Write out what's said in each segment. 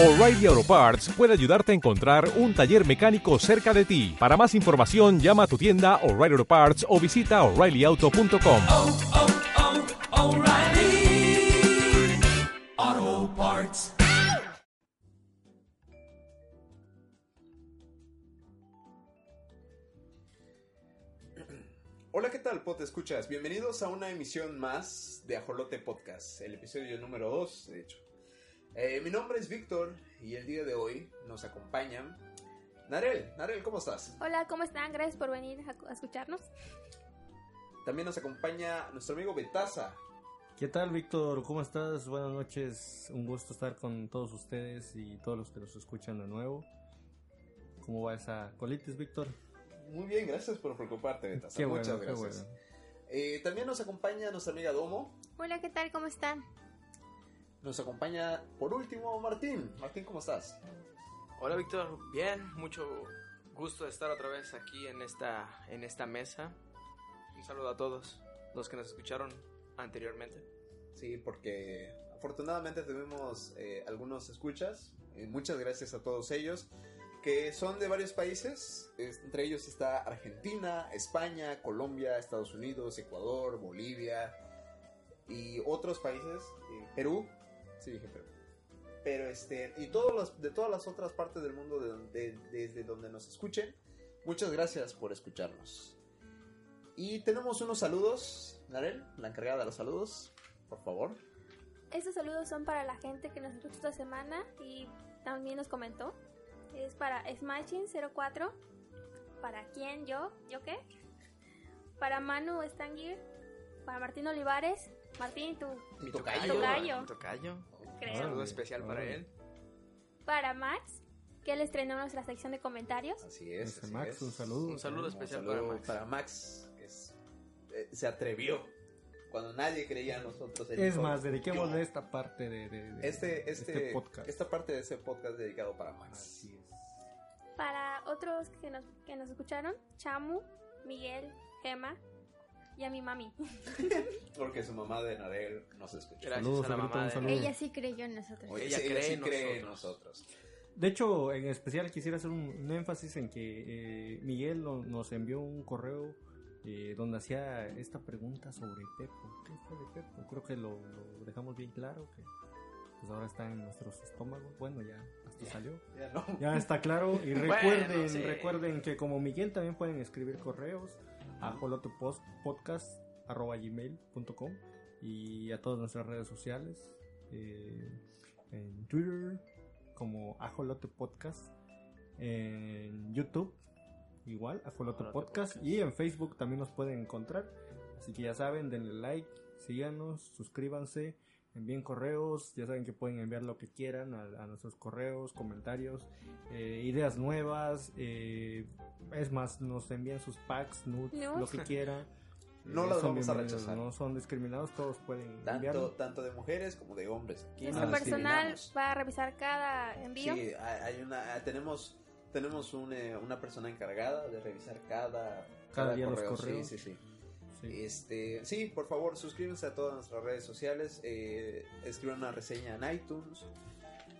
O'Reilly Auto Parts puede ayudarte a encontrar un taller mecánico cerca de ti. Para más información, llama a tu tienda O'Reilly Auto Parts o visita oreillyauto.com. oh, oh, O'Reilly Auto Parts. Hola, ¿qué tal, Pot? Escuchas. Bienvenidos a una emisión más de Ajolote Podcast, el episodio número 2, de hecho. Eh, mi nombre es Víctor y el día de hoy nos acompañan Narel. Narel, ¿cómo estás? Hola, ¿cómo están? Gracias por venir a, a escucharnos. También nos acompaña nuestro amigo Betaza. ¿Qué tal, Víctor? ¿Cómo estás? Buenas noches. Un gusto estar con todos ustedes y todos los que nos escuchan de nuevo. ¿Cómo va esa colitis, Víctor? Muy bien, gracias por preocuparte, Betaza. Qué bueno, Muchas qué gracias. bueno. Eh, también nos acompaña nuestra amiga Domo. Hola, ¿qué tal? ¿Cómo están? Nos acompaña, por último, Martín. Martín, ¿cómo estás? Hola Víctor, bien, mucho gusto de estar otra vez aquí en esta, en esta mesa. Un saludo a todos los que nos escucharon anteriormente. Sí, porque afortunadamente tuvimos eh, algunos escuchas. Eh, muchas gracias a todos ellos, que son de varios países. Es- entre ellos está Argentina, España, Colombia, Estados Unidos, Ecuador, Bolivia y otros países. eh, Perú, sí dije Perú. Pero este, y todos los, de todas las otras partes del mundo de donde- desde donde nos escuchen, muchas gracias por escucharnos. Y tenemos unos saludos, Narel, la encargada de los saludos, por favor. Estos saludos son para la gente que nos escuchó esta semana y también nos comentó. Es para Smashing04, para quién, yo, yo qué, para Manu Stangir, para Martín Olivares, Martín, tú, Mi tocayo. Mi tocayo. Un saludo especial para él. para Max, que él estrenó nuestra sección de comentarios. Así es. Así Max, es. un saludo. Un saludo Un especial saludo para Max. que es- eh, se atrevió cuando nadie creía en nosotros. Es dijo, más, dediquémosle esta parte de, de- de- este, este, podcast. esta parte de ese podcast dedicado para Max. Así es. Para otros que nos, que nos escucharon, Chamu, Miguel, Gema y a mi mami. Porque su mamá de Narel nos escucha. Gracias Saludos, a la mamá de- saludo. Ella sí creyó en nosotros. Oye, Ella sí, cree sí en cree en nosotros. De hecho, en especial quisiera hacer un, un énfasis en que eh, Miguel no- nos envió un correo eh, donde hacía esta pregunta sobre Pepo. ¿Qué fue de Pepo? Creo que lo, lo dejamos bien claro, que pues ahora está en nuestros estómagos. Bueno, ya hasta salió. Ya no. Ya está claro. Y Bueno, recuerden, sí. recuerden que como Miguel también pueden escribir correos a holotopodcast.gmail.com y a todas nuestras redes sociales. eh, en Twitter como Ajolote Podcast. En YouTube igual, Ajolote Ajolote Podcast. Podcast. Y en Facebook también nos pueden encontrar. Así que ya saben, denle like, síganos, suscríbanse, envíen correos. Ya saben que pueden enviar lo que quieran a, a nuestros correos, comentarios, eh, ideas nuevas. eh, es más, nos envían sus packs, nudes, lo que quieran. No Eh, las son vamos a rechazar. No son discriminados, todos pueden Tanto, enviarlo. tanto de mujeres como de hombres. Nuestro no personal va a revisar cada envío. Sí, hay una, ah, tenemos, tenemos un, eh, una persona encargada de revisar cada, Cada día los correos. Sí, sí, sí. Sí. Este, sí, por favor, suscríbanse a todas nuestras redes sociales, eh, escriban una reseña en iTunes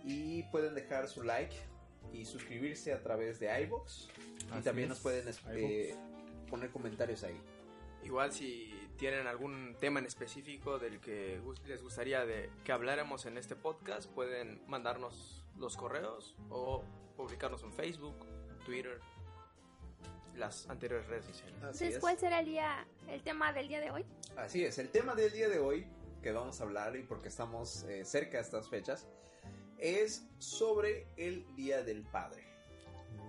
y pueden dejar su like y suscribirse a través de iBox y también es, nos pueden es- eh, poner comentarios ahí. Igual si tienen algún tema en específico del que les gustaría de que habláramos en este podcast, pueden mandarnos los correos o publicarnos en Facebook, Twitter, las anteriores redes sociales. Así Entonces, es. ¿cuál será el día, el tema del día de hoy? Así es, el tema del día de hoy que vamos a hablar y porque estamos eh, cerca de estas fechas es sobre el Día del Padre.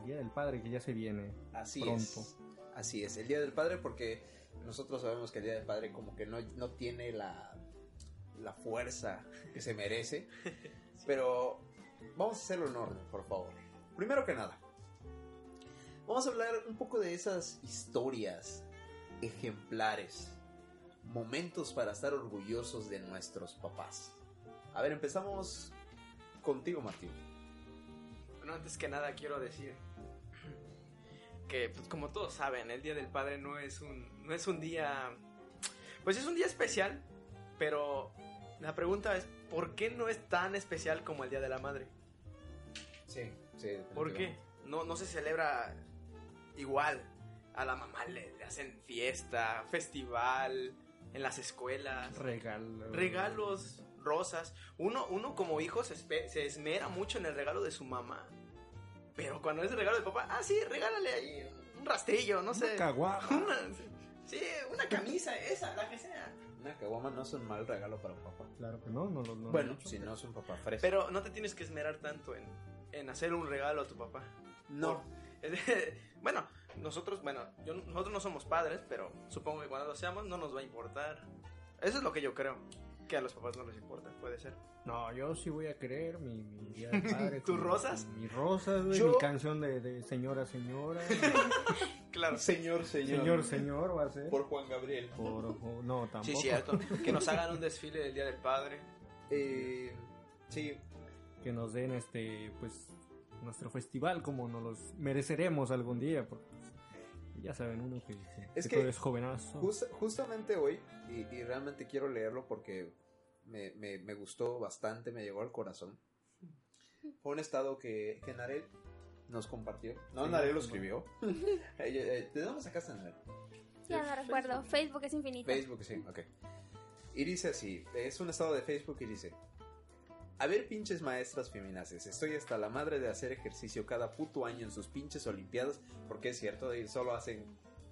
El Día del Padre que ya se viene. Así Pronto. es. Así es, el Día del Padre porque nosotros sabemos que el Día del Padre como que no, no tiene la, la fuerza que se merece. Pero vamos a hacerlo en orden, por favor. Primero que nada, vamos a hablar un poco de esas historias ejemplares, momentos para estar orgullosos de nuestros papás. A ver, empezamos contigo, Martín. Bueno, antes que nada quiero decir que, pues, como todos saben, el Día del Padre no es un, no es un día, pues es un día especial, pero la pregunta es, ¿por qué no es tan especial como el Día de la Madre? Sí, sí. ¿Por qué? No, no se celebra igual. A la mamá le, le hacen fiesta, festival, en las escuelas, Regalo. regalos, rosas. Uno, uno como hijo se, se esmera mucho en el regalo de su mamá. Pero cuando es el regalo de papá, ah, sí, regálale ahí un rastrillo, no sé. Una sí, una camisa, esa, la que sea. Una caguama no es un mal regalo para un papá. Claro que no, no, lo- no bueno, hecho. si no es un papá fresco. Pero no te tienes que esmerar tanto en, en hacer un regalo a tu papá. no. bueno, nosotros, bueno, yo- nosotros no somos padres, pero supongo que cuando lo seamos no nos va a importar. Eso es lo que yo creo. Que a los papás no les importa, puede ser. No, yo sí voy a querer mi, mi día del padre. ¿Tus rosas? Mis rosas, güey. Yo- Mi canción de, de señora, señora. Claro. Señor, señor. señor, señor, va a ser. Por Juan Gabriel. Por- o- no, tampoco. Sí, cierto. Que nos hagan un desfile del Día del Padre. Eh, sí, Que nos den este, pues, nuestro festival como nos los mereceremos algún día. Porque, pues, ya saben, uno que, que, Es que es jovenazo. Just- justamente hoy, y, y realmente quiero leerlo porque me, me- me gustó bastante, me llegó al corazón. Fue un estado que, que Narel nos compartió. No, Sí, Narel lo escribió. Eh, ¿De dónde sacaste a Narel? Ya no recuerdo. Facebook es infinito. Facebook, sí, ok. Y dice así, es un estado de Facebook y dice, a ver pinches maestras feminaces, estoy hasta la madre de hacer ejercicio cada puto año en sus pinches olimpiadas, porque es cierto, solo hacen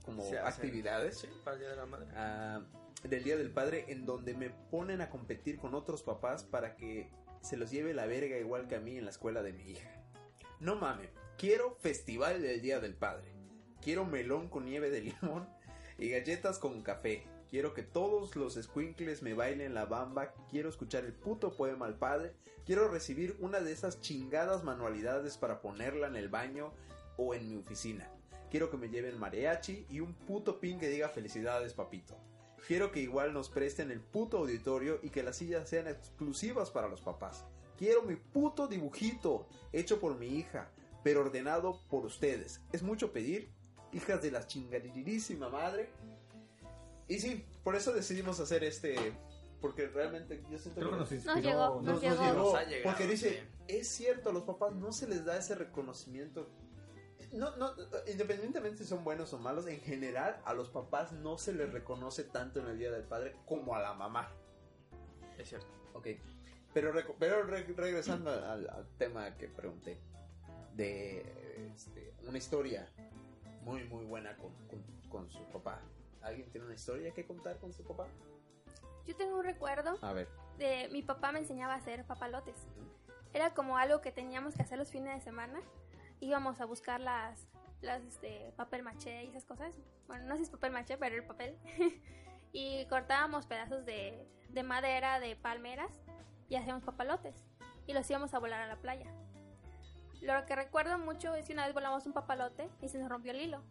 como hacen- actividades. Sí, para el Día de la Madre. ah, del Día del Padre en donde me ponen a competir con otros papás para que se los lleve la verga igual que a mí en la escuela de mi hija. No mames, quiero festival del Día del Padre. Quiero melón con nieve de limón y galletas con café. Quiero que todos los squinkles me bailen la bamba. Quiero escuchar el puto poema al padre. Quiero recibir una de esas chingadas manualidades para ponerla en el baño o en mi oficina. Quiero que me lleven mariachi y un puto pin que diga felicidades papito. Quiero que igual nos presten el puto auditorio y que las sillas sean exclusivas para los papás. Quiero mi puto dibujito hecho por mi hija, pero ordenado por ustedes. ¿Es mucho pedir? Hijas de la chingadirísima madre. Y sí, por eso decidimos hacer este... Porque realmente yo siento Creo que nos Nos inspiró. llegó, nos llegó. Nos ha llegado, porque dice, sí. es cierto, a los papás no se les da ese reconocimiento. No, no, independientemente si son buenos o malos, en general a los papás no se les reconoce tanto en el Día del Padre como a la mamá. Es cierto. Ok. Pero, reco- pero re- regresando al, al tema que pregunté, de este, una historia muy, muy buena con, con- con su papá. ¿Alguien tiene una historia que contar con su papá? Yo tengo un recuerdo A ver. de mi papá me enseñaba a hacer papalotes. Era como algo que teníamos que hacer los fines de semana. Íbamos a buscar las, las este, papel maché y esas cosas. Bueno, no sé si es papel maché, pero el papel. y cortábamos pedazos de, de madera, de palmeras y hacíamos papalotes. Y los íbamos a volar a la playa. Lo que recuerdo mucho es que una vez volamos un papalote y se nos rompió el hilo.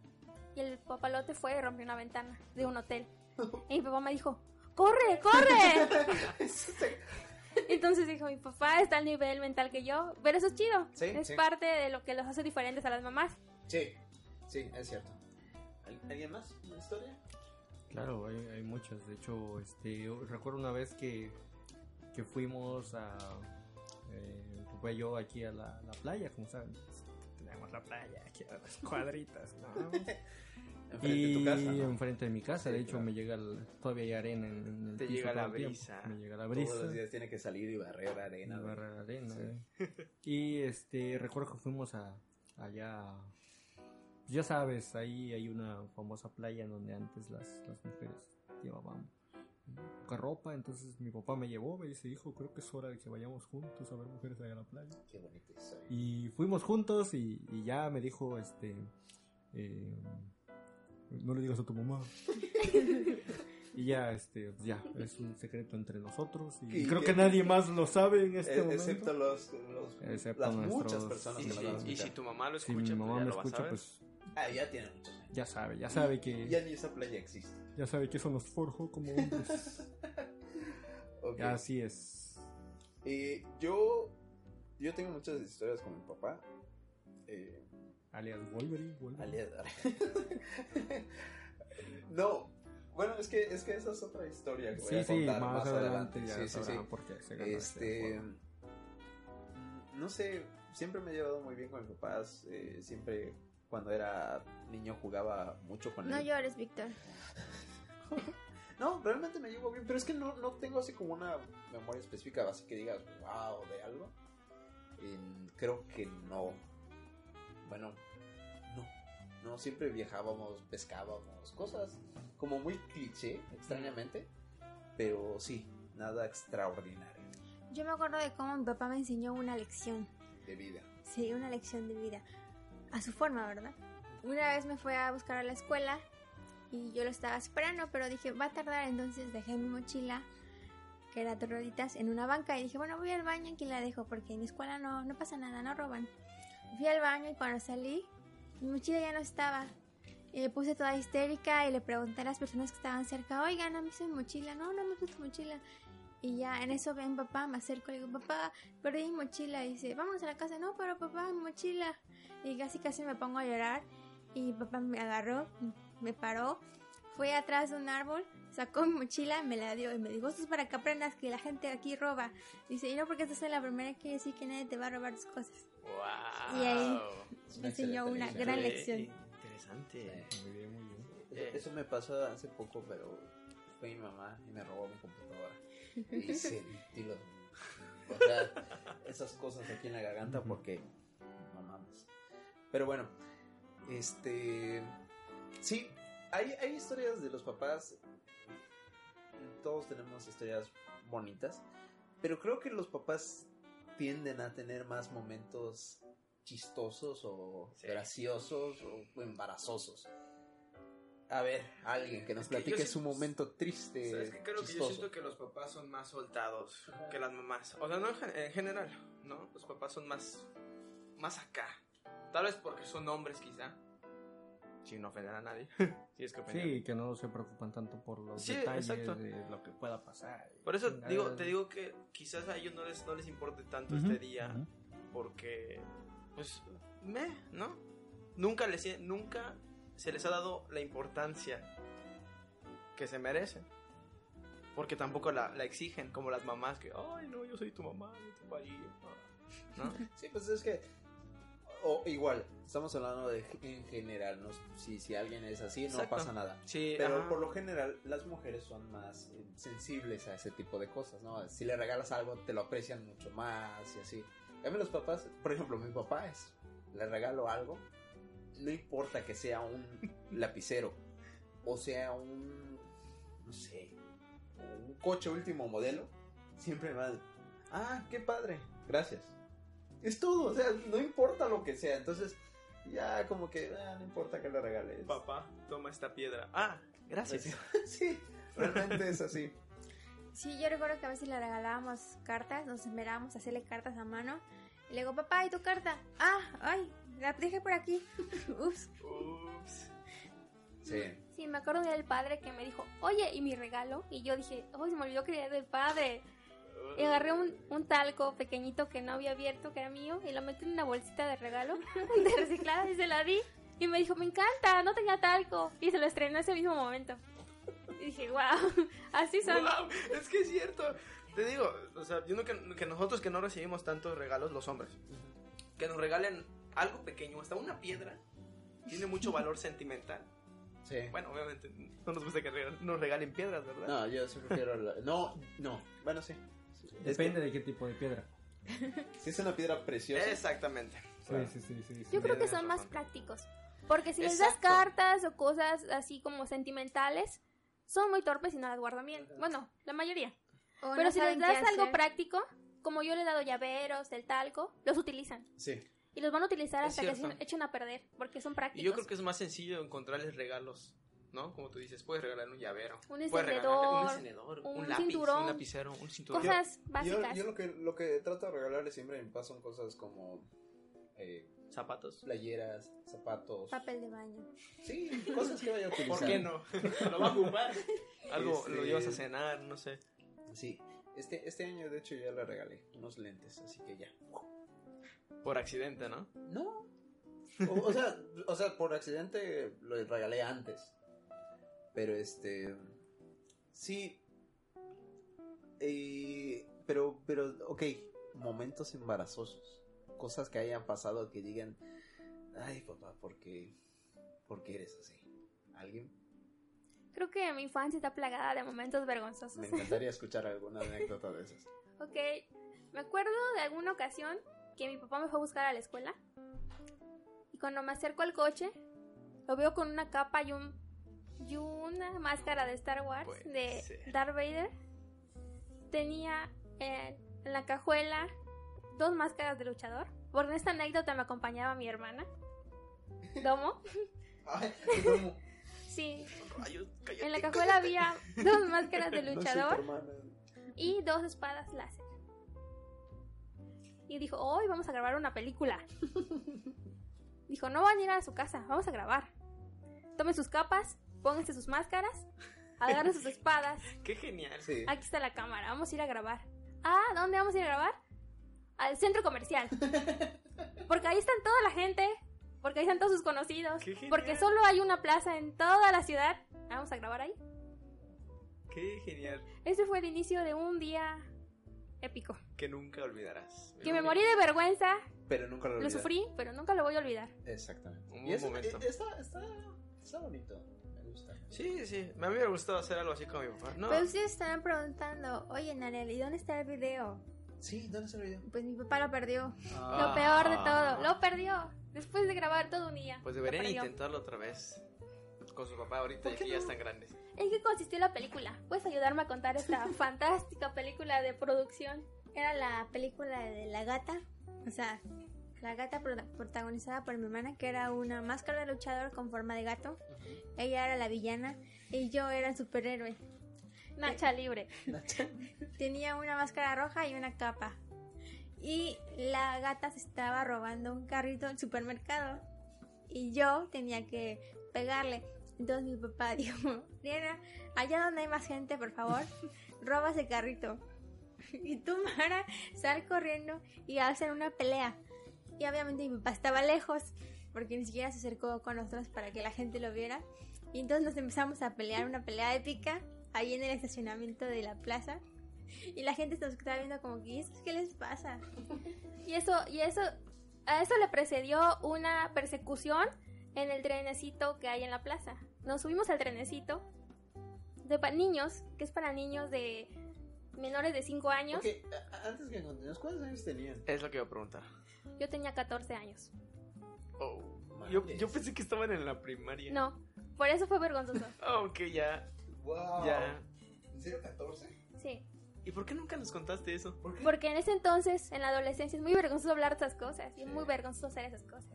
Y el papalote fue y rompió una ventana de un hotel. Y mi papá me dijo, ¡corre, corre! Entonces dijo, mi papá está al nivel mental que yo, pero eso es chido. Sí, es sí. parte de lo que los hace diferentes a las mamás. Sí, sí, es cierto. ¿Al- ¿Alguien más? ¿Una historia? Claro, hay, hay muchas. De hecho, este, yo recuerdo una vez que, que fuimos a. Eh, fue yo aquí a la, la playa, como saben. pues, Tenemos la playa aquí a las cuadritas. ¿no? Enfrente y de tu casa, ¿no? enfrente de mi casa, de Sí, hecho, claro. me llega el- todavía hay arena en, en el Te piso llega la tiempo. brisa. Me llega la Todos brisa. los días tiene que salir y barrer arena. y barrer arena, Sí. eh. Y este, recuerdo que fuimos a, allá. Ya sabes, ahí hay una famosa playa en donde antes las, las mujeres llevaban poca ropa. Entonces mi papá me llevó, me dice, hijo, creo que es hora de que vayamos juntos a ver mujeres allá a la playa. Qué bonita historia. Y fuimos juntos y, y ya me dijo, este, eh, no le digas a tu mamá. y ya, este, ya, es un secreto entre nosotros y, Y creo que- que nadie más lo sabe en este Eh, momento. excepto los, los- Excepto las nuestros- muchas personas Y que Sí, lo si, van a y si tu mamá lo si escucha, mi pues mamá ya me lo escucha, pues Ah, ya tiene muchos años. ya sabe, ya sabe que, Ya ni esa playa existe. ya sabe que eso nos forjó como hombres. Así es. Eh, yo, yo tengo muchas historias con mi papá. Eh, Alias Wolverine. Wolverine. alias- no, bueno, es que, es que esa es otra historia que voy Sí, a sí, contar más, más, adelante, ya Sí, sí, sí. sabrán por qué se ganó Este, juego. no sé, siempre me he llevado muy bien con mis papás. eh, siempre cuando era niño jugaba mucho con No él. llores, Víctor. No, realmente me llevo bien, pero es que no, no tengo así como una memoria específica, así que digas, wow, de algo. Creo que no. Bueno, no. No, siempre viajábamos, pescábamos, cosas como muy cliché, extrañamente. Pero sí, nada extraordinario Yo me acuerdo de cómo mi papá me enseñó una lección. de vida. Sí, una lección de vida. A su forma, ¿verdad? Una vez me fue a buscar a la escuela y yo lo estaba esperando, pero dije, va a tardar, entonces dejé mi mochila, que era de rueditas, en una banca y dije, bueno, voy al baño, aquí la dejo, porque en mi escuela no, no pasa nada, no roban. Fui al baño y cuando salí, mi mochila ya no estaba. Y me puse toda histérica y le pregunté a las personas que estaban cerca, oigan, ¿no me hizo mi mochila? No, no me hizo tu mochila. Y ya en eso ven papá, me acerco y digo, papá, perdí mi mochila. Y dice, vamos a la casa. No, pero papá, mi mochila. Y casi casi me pongo a llorar. Y papá me agarró, me paró, fue atrás de un árbol, sacó mi mochila, me la dio y me dijo, esto es para que aprendas que la gente aquí roba. Dice, y no porque esta es la primera que decir que nadie te va a robar tus cosas. Wow. Y ahí me enseñó una lección. gran lección. Interesante. Muy bien, muy bien. Eso, eso me pasó hace poco, pero fue mi mamá y me robó mi computadora. Y sentí los... O sea, esas cosas aquí en la garganta porque... No mames. Pero bueno, este... Sí, hay, hay historias de los papás. Todos tenemos historias bonitas. Pero creo que los papás tienden a tener más momentos chistosos o Sí. graciosos o embarazosos. A ver, alguien que nos Es que yo platique su momento triste. ¿Sabes qué? Creo que yo siento que los papás son más soltados que las mamás. O sea, no en general, ¿no? Los papás son más, más acá. Tal vez porque son hombres, quizá. Sin ofender a nadie. si es que. Sí, que no se preocupan tanto por los Sí, detalles exacto. de lo que pueda pasar. Por eso digo, te digo que quizás a ellos no les, no les importe tanto este día. Porque, pues, me, ¿no? Nunca, les, nunca se les ha dado la importancia que se merecen. Porque tampoco la, la exigen, como las mamás que, ay, no, yo soy tu mamá, yo te parí. ¿No? Sí, pues es que. O igual, estamos hablando de en general. No, si, si alguien es así, no Exacto. pasa nada. Sí, Pero ajá. por lo general, las mujeres son más eh, sensibles a ese tipo de cosas, ¿no? Si le regalas algo, te lo aprecian mucho más y así. A mí los papás, por ejemplo, mi papá es, le regalo algo, no importa que sea un lapicero o sea un, no sé, un coche último modelo, siempre va ah, qué padre, gracias. Es todo, o sea, no importa lo que sea, entonces ya como que, ah, no importa que le regales. Papá, toma esta piedra. Ah, gracias. Sí, realmente es así. Sí, yo recuerdo que a veces le regalábamos cartas, nos esperábamos a hacerle cartas a mano. Y le digo, papá, ¿y tu carta? Ah, ay, la dejé por aquí. Ups. Ups. Sí. Sí, me acuerdo del padre que me dijo, oye, ¿y mi regalo? Y yo dije, oh, se me olvidó que era del padre. Y agarré un, un talco pequeñito que no había abierto, que era mío, y lo metí en una bolsita de regalo de reciclada y se la di. Y me dijo, me encanta, no tenía talco. Y se lo estrenó ese mismo momento. Y dije, wow, así son. Wow, es que es cierto. Te digo, o sea, yo no que, que nosotros que no recibimos tantos regalos, los hombres, que nos regalen algo pequeño, hasta una piedra, tiene mucho valor sentimental. Sí. Bueno, obviamente no nos gusta que nos regalen piedras, ¿verdad? No, yo sí prefiero la- No, no. Bueno, sí. Depende de qué tipo de piedra. si es una piedra preciosa. Exactamente. Sí, sí, sí, sí, sí. Yo creo que son más prácticos. Porque si les das cartas o cosas así como sentimentales, son muy torpes y no las guardan bien. Bueno, la mayoría. O Pero no si les das algo práctico, como yo le he dado llaveros, del talco, los utilizan. Sí. Y los van a utilizar Es hasta que se echen a perder, porque son Y prácticos. yo creo que es más sencillo encontrarles regalos, ¿no? Como tú dices, puedes regalar un llavero. Un encendedor, un encendedor, un, un lápiz, cinturón. un lapicero, un cinturón. Cosas Yo, básicas. yo lo, que, lo que trato de regalarle siempre mi papá son cosas como eh, Zapatos. playeras, zapatos. Papel de baño. Sí, cosas que vaya a utilizar. ¿Por qué no? Lo va a ocupar. Algo Este- lo llevas a cenar, no sé. Sí. Este, este año, de hecho, ya le regalé unos lentes, así que ya. Por accidente, ¿no? No. O, o sea, o sea, por accidente lo regalé antes. Pero este. Sí. Eh, pero, pero, ok. Momentos embarazosos. cosas que hayan pasado que digan, ay papá, ¿por qué, ¿por qué eres así? ¿Alguien? Creo que mi infancia está plagada de momentos vergonzosos. Me encantaría escuchar alguna anécdota de esas. Ok, me acuerdo de alguna ocasión que mi papá me fue a buscar a la escuela. Y cuando me acerco al coche, lo veo con una capa y un y una máscara de Star Wars de. Darth Vader. Tenía eh, en la cajuela dos máscaras de luchador. Por esta anécdota me acompañaba mi hermana. Domo. Sí. Rayos, cállate, En la cállate. cajuela había dos máscaras de luchador y dos espadas láser. Y dijo, hoy vamos a grabar una película. dijo, no van a ir a su casa, vamos a grabar. Tomen sus capas, pónganse sus máscaras, agarren sus espadas. Qué genial. Sí. Aquí está la cámara, vamos a ir a grabar. Ah, ¿dónde vamos a ir a grabar? Al centro comercial. Porque ahí están toda la gente, porque ahí están todos sus conocidos, Qué genial. porque solo hay una plaza en toda la ciudad. Vamos a grabar ahí. Qué genial. Ese fue el inicio de un día épico. Que nunca olvidarás. Que me morí de vergüenza, Pero nunca lo lo sufrí, pero nunca lo voy a olvidar. Exactamente. Un y eso, momento. eh, está, está, está bonito. Sí, sí. A mí me gustó hacer algo así con mi papá. No. Pero ustedes estarán preguntando, oye Narel, ¿y dónde está el video? Sí, ¿dónde está el video? Pues mi papá lo perdió. Lo peor de todo, lo perdió. Después de grabar todo un día. Pues deberían intentarlo otra vez. Con su papá ahorita, ¿Por ya que ya están grandes. ¿En qué consistió la película? ¿Puedes ayudarme a contar esta fantástica película de producción? Era la película de la gata, o sea, la gata pro- protagonizada por mi hermana, que era una máscara de luchador con forma de gato. Ella era la villana y yo era el superhéroe. Nacha libre. Tenía una máscara roja y una capa. Y la gata se estaba robando un carrito del supermercado. Y yo tenía que pegarle. Entonces mi papá dijo, Diana, allá donde hay más gente, por favor, roba ese carrito. Y tú, Mara, sal corriendo y hacen una pelea. Y obviamente mi papá estaba lejos, porque ni siquiera se acercó con nosotros para que la gente lo viera. Y entonces nos empezamos a pelear, una pelea épica, ahí en el estacionamiento de la plaza. Y la gente nos estaba viendo como que, "¿Y esto ¿qué les pasa? Y eso, y eso, a eso le precedió una persecución en el trenecito que hay en la plaza. Nos subimos al trenecito de pa- niños, que es para niños de menores de 5 años. Ok, a- a- antes que continúes, ¿cuántos años tenían? Es lo que iba a preguntar. Yo tenía 14 años. Oh. Yo, yo pensé que estaban en la primaria. No, por eso fue vergonzoso. Oh, ok, ya. Wow. Ya. ¿En serio 14? Sí. ¿Y por qué nunca nos contaste eso? ¿Por qué? Porque en ese entonces, en la adolescencia, es muy vergonzoso hablar de esas cosas. Y es muy vergonzoso hacer esas cosas.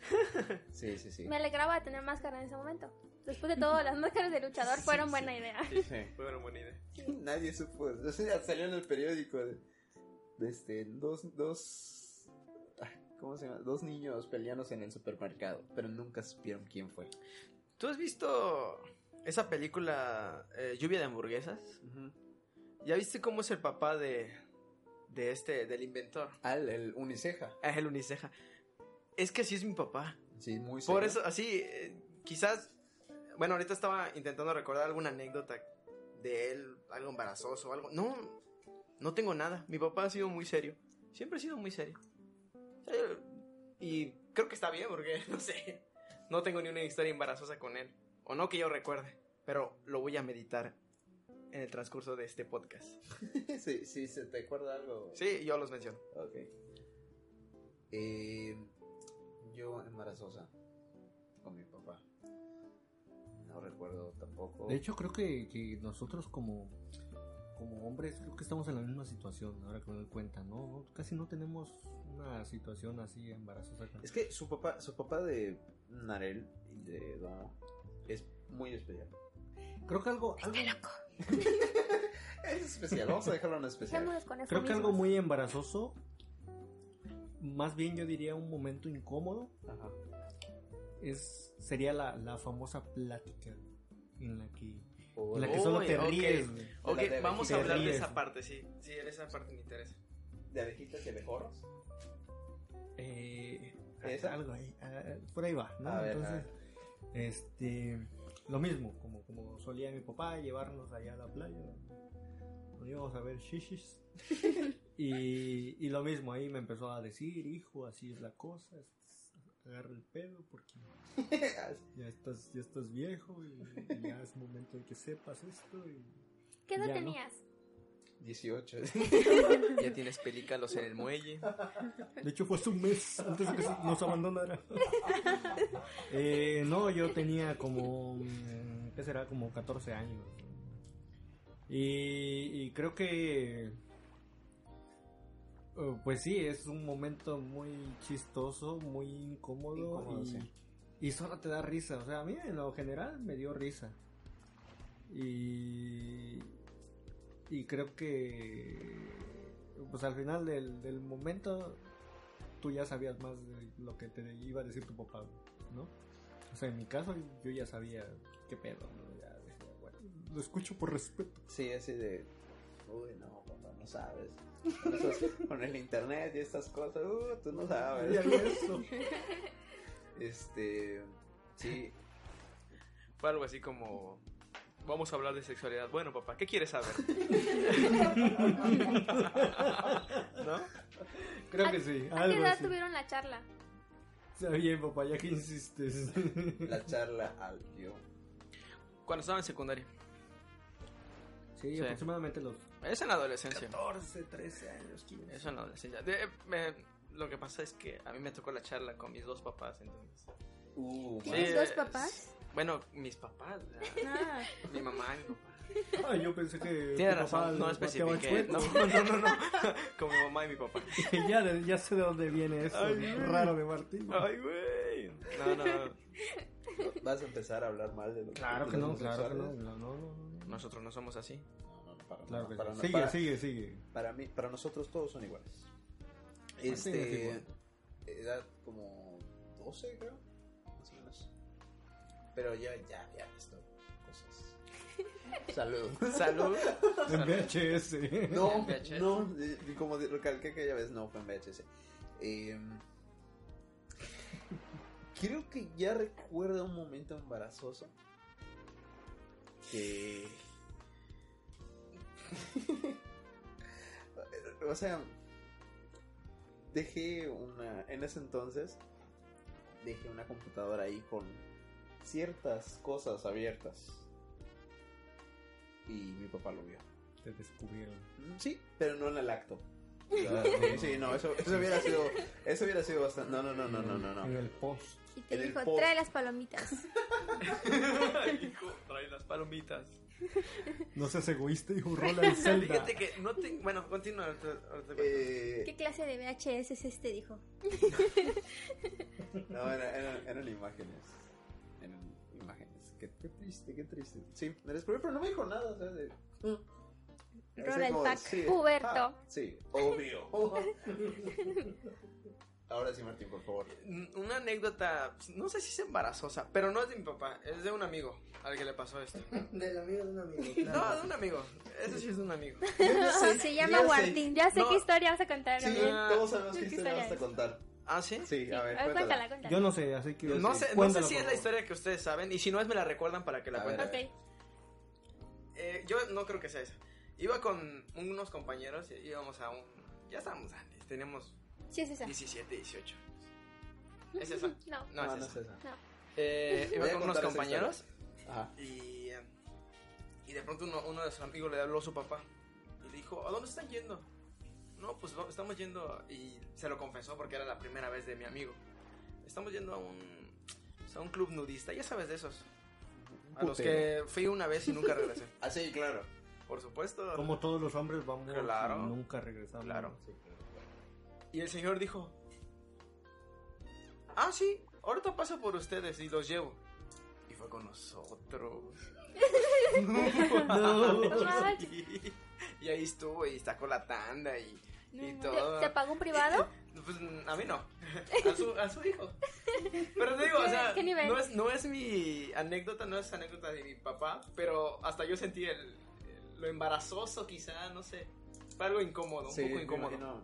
Sí, sí, sí. Me alegraba tener máscara en ese momento. Después de todo, las máscaras de luchador fueron Sí, buena sí. idea. Sí, Sí. fue una buena idea. Nadie supo. O sea, salió en el periódico de, de este, dos, dos, ah, ¿cómo se llama? Dos niños peleándose en el supermercado, pero nunca supieron quién fue. ¿Tú has visto esa película eh, Lluvia de hamburguesas? ¿Ya viste cómo es el papá de, de este, del inventor? Al, el uniceja. Es el uniceja. Es que así es mi papá. Sí, muy Por serio. eso, así, eh, quizás, bueno, ahorita estaba intentando recordar alguna anécdota de él, algo embarazoso algo. No, no tengo nada. Mi papá ha sido muy serio. Siempre ha sido muy serio. Eh, Y creo que está bien porque, no sé, no tengo ni una historia embarazosa con él. O no que yo recuerde. Pero lo voy a meditar en el transcurso de este podcast. sí, sí, ¿se te acuerda algo? Sí, yo los menciono. Ok. Eh, yo embarazosa con mi papá. No recuerdo tampoco. De hecho, creo que, que nosotros como, como hombres, creo que estamos en la misma situación, ahora que me doy cuenta, ¿no? Casi no tenemos una situación así embarazosa. Es que su papá, su papá de Narel y de Domo es muy especial. Creo que algo, algo Es especial, vamos a dejarlo en especial. Con creo que algo muy embarazoso, más bien yo diría un momento incómodo, Ajá. es sería la, la famosa plática en la que, O en la que de- solo te ok. ríes. Ok, de vamos a hablar de ríes. esa parte, sí. Sí, esa parte me interesa. de abejitas y abejorros. Eh, ¿Esa? algo ahí, ah, por ahí va, ¿no? A ver, a Entonces, este, lo mismo, como, como solía mi papá llevarnos allá a la playa, nos íbamos a ver shishis. Y, y lo mismo, ahí me empezó a decir, hijo, así es la cosa, es- agarra el pedo porque ya estás, ya estás viejo y, y ya es momento de que sepas esto. Y... ¿Qué edad Ya, ¿no? tenías? 18. Ya tienes pelícanos en el muelle. De hecho, fue hace un mes antes de que nos abandonara. Eh, no, yo tenía como, mm, ¿qué será? Como 14 años. Y, y creo que, eh, pues sí, es un momento muy chistoso, muy incómodo. Incómodo, y, sí. y solo te da risa. O sea, a mí en lo general me dio risa. Y, y creo que, pues al final del, del momento, tú ya sabías más de lo que te iba a decir tu papá, ¿no? O sea, en mi caso, yo ya sabía qué pedo, ¿no? Ya decía, bueno, lo escucho por respeto. Sí, así de. Uy, no, papá, no sabes. Con, esos- con el internet y estas cosas, uh, tú no sabes. eso. Este. Sí, Fue algo así como... Vamos a hablar de sexualidad. Bueno, papá, ¿qué quieres saber? ¿No? Creo que sí, ¿A qué algo edad así. tuvieron la charla? Está bien, papá, ya que insistes. la charla al guion. Cuando estaba en secundaria. Sí, Sí. aproximadamente los Es en la adolescencia. 14, 13 años, 15. Es en la adolescencia. De- me- lo que pasa es que a mí me tocó la charla con mis dos papás, entonces... Uh, Sí, ¿Tienes dos es- papás? Bueno, mis papás. ¿verdad? Ah, Mi mamá y mi papá. Ah, yo pensé que. Tiene razón, no especifiqué. No, no, no, no. Con mi mamá y mi papá. ya, ya sé de dónde viene eso Ay, raro de Martín. Ay, güey. No, no. Vas a empezar a hablar mal de los Claro que no, claro que. No, no, no, no. Nosotros no somos así. Para, Claro que para, sí. no- Sigue, para- sigue, sigue. para mí, para nosotros todos son iguales. Es Este. igual. Edad como 12, creo. Más o menos. Pero ya, ya, ya, esto. Cosas. Salud. Salud. En VHS. No, En VHS. no, como recalqué aquella vez, no fue en VHS. Eh, creo que ya recuerdo un momento embarazoso que... o sea, dejé una... En ese entonces, dejé una computadora ahí con ciertas cosas abiertas. Y mi papá lo vio. Te descubrieron. Sí, pero no en el acto. Sí, sí, no, eso, eso hubiera sido, eso hubiera sido bastante, no, no, no, no, no, no, no. En el post. y te En dijo, trae las palomitas. Hijo, trae las palomitas. No seas egoísta, hijo, rola el Zelda. Fíjate que no te... Bueno, continúa. Eh, ¿Qué clase de VHS es este? Dijo. no, era- eran, eran imágenes, eran imágenes, qué, qué triste, qué triste. Sí, me descubrí, pero no me dijo nada, o sea, de... Rola el pack. sí, Puberto. ah, sí, obvio. Ahora sí, Martín, por favor. Una anécdota, no sé si es embarazosa, pero no es de mi papá, es de un amigo al que le pasó esto. Del amigo de un amigo. No, de un amigo. Eso sí es de un amigo. Se llama. Guartín. Ya sé No. qué historia vas a contar, Sí, Gabriel. todos sabemos qué ¿Qué historia vas a contar. ¿Ah, sí? Sí, a ver, A ver, cuéntala. cuéntala, cuéntala. Yo no sé, así que. No sé, no sé si es la historia que ustedes saben, y si no es me la recuerdan para que la cuenten. Ok. Eh, yo no creo que sea esa. Iba con unos compañeros, y íbamos a un... Ya estábamos grandes, teníamos Sí, es esa. 17, 18 años. ¿Es esa? No. No, No, es no esa. es esa. Eh, iba con unos compañeros Ajá. y, y de pronto uno, uno de sus amigos le habló a su papá y le dijo, ¿a dónde están yendo? No, pues no, estamos yendo y se lo confesó porque era la primera vez de mi amigo. Estamos yendo a un, pues, a un club nudista, ya sabes de esos. A los que fui una vez y nunca regresé. Ah, sí, claro. Por supuesto. Como todos los hombres vamos Claro. y nunca regresamos. Claro. Sí. Y el señor dijo, ah, sí, ahorita paso por ustedes y los llevo. Y fue con nosotros. No. Sí. Y ahí estuvo y sacó la tanda y, y ¿Te, todo. te pagó un privado? Pues a mí no, a su, a su hijo. Pero te digo, o ¿Qué- sea, qué nivel? no es, no es mi anécdota, no es anécdota de mi papá, pero hasta yo sentí el, el- lo embarazoso quizá, no sé. Fue algo incómodo, un Sí, poco me incómodo.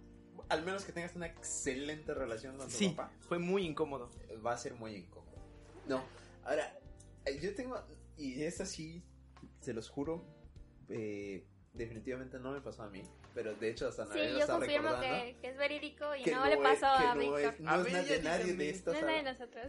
Al menos que tengas una excelente relación con tu Sí, papá, fue muy incómodo. va a ser muy incómodo. No, ahora, eh, yo tengo, y esta sí, se los juro, eh, definitivamente no me pasó a mí. pero de hecho hasta nadie Sí, lo yo está confirmo recordando. que, que es verídico y que no, le es- pasó que a no Víctor. es, no A es nadie, nadie de esta No es nadie de nosotros.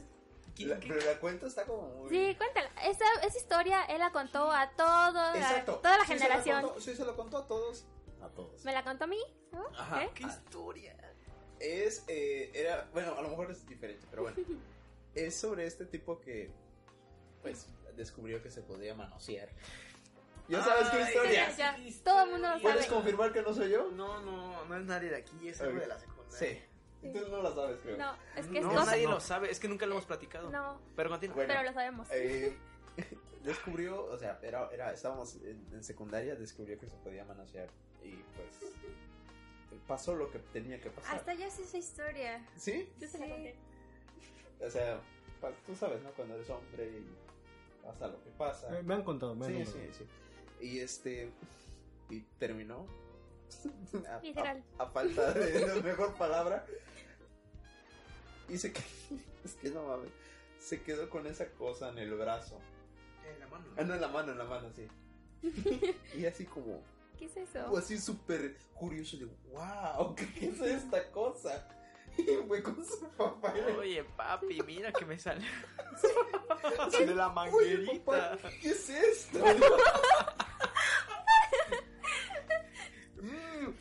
La- pero la cuento está como muy... Sí, cuéntala. Esa, esa historia él la contó a toda la, Exacto. toda la Sí se generación. contó- sí, se lo contó a todos. A todos. ¿Me la contó a mí? ¿No? Ajá. ¿Eh? ¡Qué historia! Es, eh, era, bueno, a lo mejor es diferente, pero bueno. es sobre este tipo que, pues, descubrió que se podía manosear. ¿Ya sabes qué historia? Ya, ya. Todo el mundo lo ¿Puedes sabe. confirmar que no soy yo? No, no, no es nadie de aquí, es algo de la secundaria. Sí. Tú no la sabes, creo. No, es que es No, nadie no. lo sabe, es que nunca lo hemos platicado. No, Pero continúa. Bueno, pero lo sabemos. eh, descubrió, o sea, era, era, estábamos en, en secundaria, descubrió que se podía manosear. Y pues, pasó lo que tenía que pasar. Hasta ya sé esa historia. ¿Sí? Yo se la Sí. conté. O sea, tú sabes, ¿no? Cuando eres hombre y pasa lo que pasa. Me han contado, me han Sí, contado. sí, sí. Y este. Y terminó. a, Literal. a- a falta de la mejor palabra. Y se quedó. Es que no mames. Se quedó con esa cosa en el brazo. En la mano. Ah, no, en la mano, en la mano, sí. y así como. ¿Qué es eso? Como así súper curioso de. ¡Wow! ¿Qué, es esta cosa? Y fue con su papá. Oye, papi, mira que me sale. de la Oye, papá, manguerita. ¿qué es esto?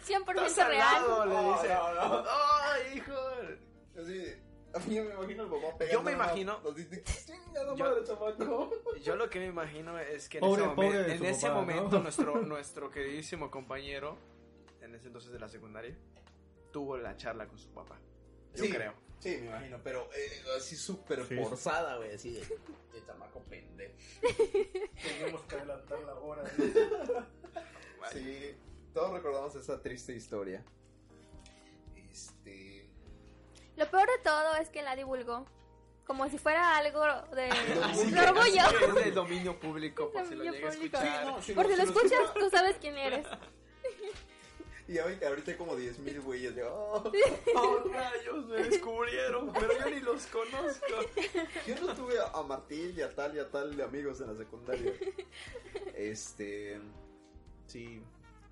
100% Está real. salado, le No, dice. no, no. ¡Ay, hijo! Así, a mí me imagino el papá pegando Yo me imagino- "Chingada Yo- madre, chamaco". Yo lo que me imagino es que en Pobre- ese, momen- pobre en ese papá, ¿no? momento nuestro, nuestro queridísimo compañero, en ese entonces de la secundaria, tuvo la charla con su papá. Yo Sí. creo. Sí, me imagino, pero eh, así súper Sí. forzada, güey, así de, de chamaco pendejo. Tenemos que adelantar la hora. Sí, todos recordamos esa triste historia. Lo peor de todo es que la divulgó. Como si fuera algo de, Así de que- orgullo. Así que es del dominio público, por si lo público. escuchar. no, sí, Por no, si lo sí, escuchas, tú sabes quién eres. Y ahorita, ahorita hay como 10.000 güeyes de, oh, ¡Oh, rayos! Me descubrieron, pero yo ni los conozco. yo no tuve a, a Martín y a tal y a tal de amigos en la secundaria. Este... Sí,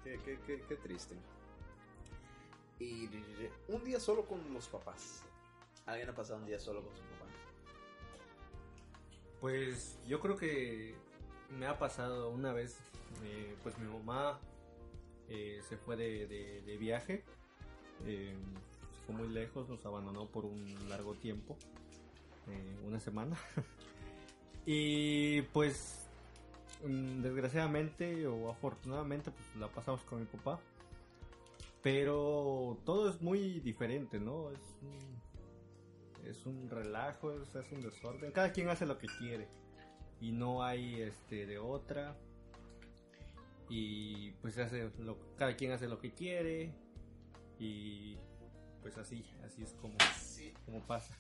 qué, qué, qué, qué triste. Y un día solo con los papás. ¿Alguien ha pasado un día solo con su papá? Pues yo creo que me ha pasado una vez, eh, pues mi mamá eh, se fue de, de- viaje, eh, fue muy lejos, nos abandonó por un largo tiempo, una semana. y pues mm, desgraciadamente o afortunadamente pues la pasamos con mi papá. Pero todo es muy diferente, ¿no? Es un, es un relajo, es, es un desorden. Cada quien hace lo que quiere. Y no hay este de otra. Y pues hace lo, cada quien hace lo que quiere. Y pues así, así es como, como pasa.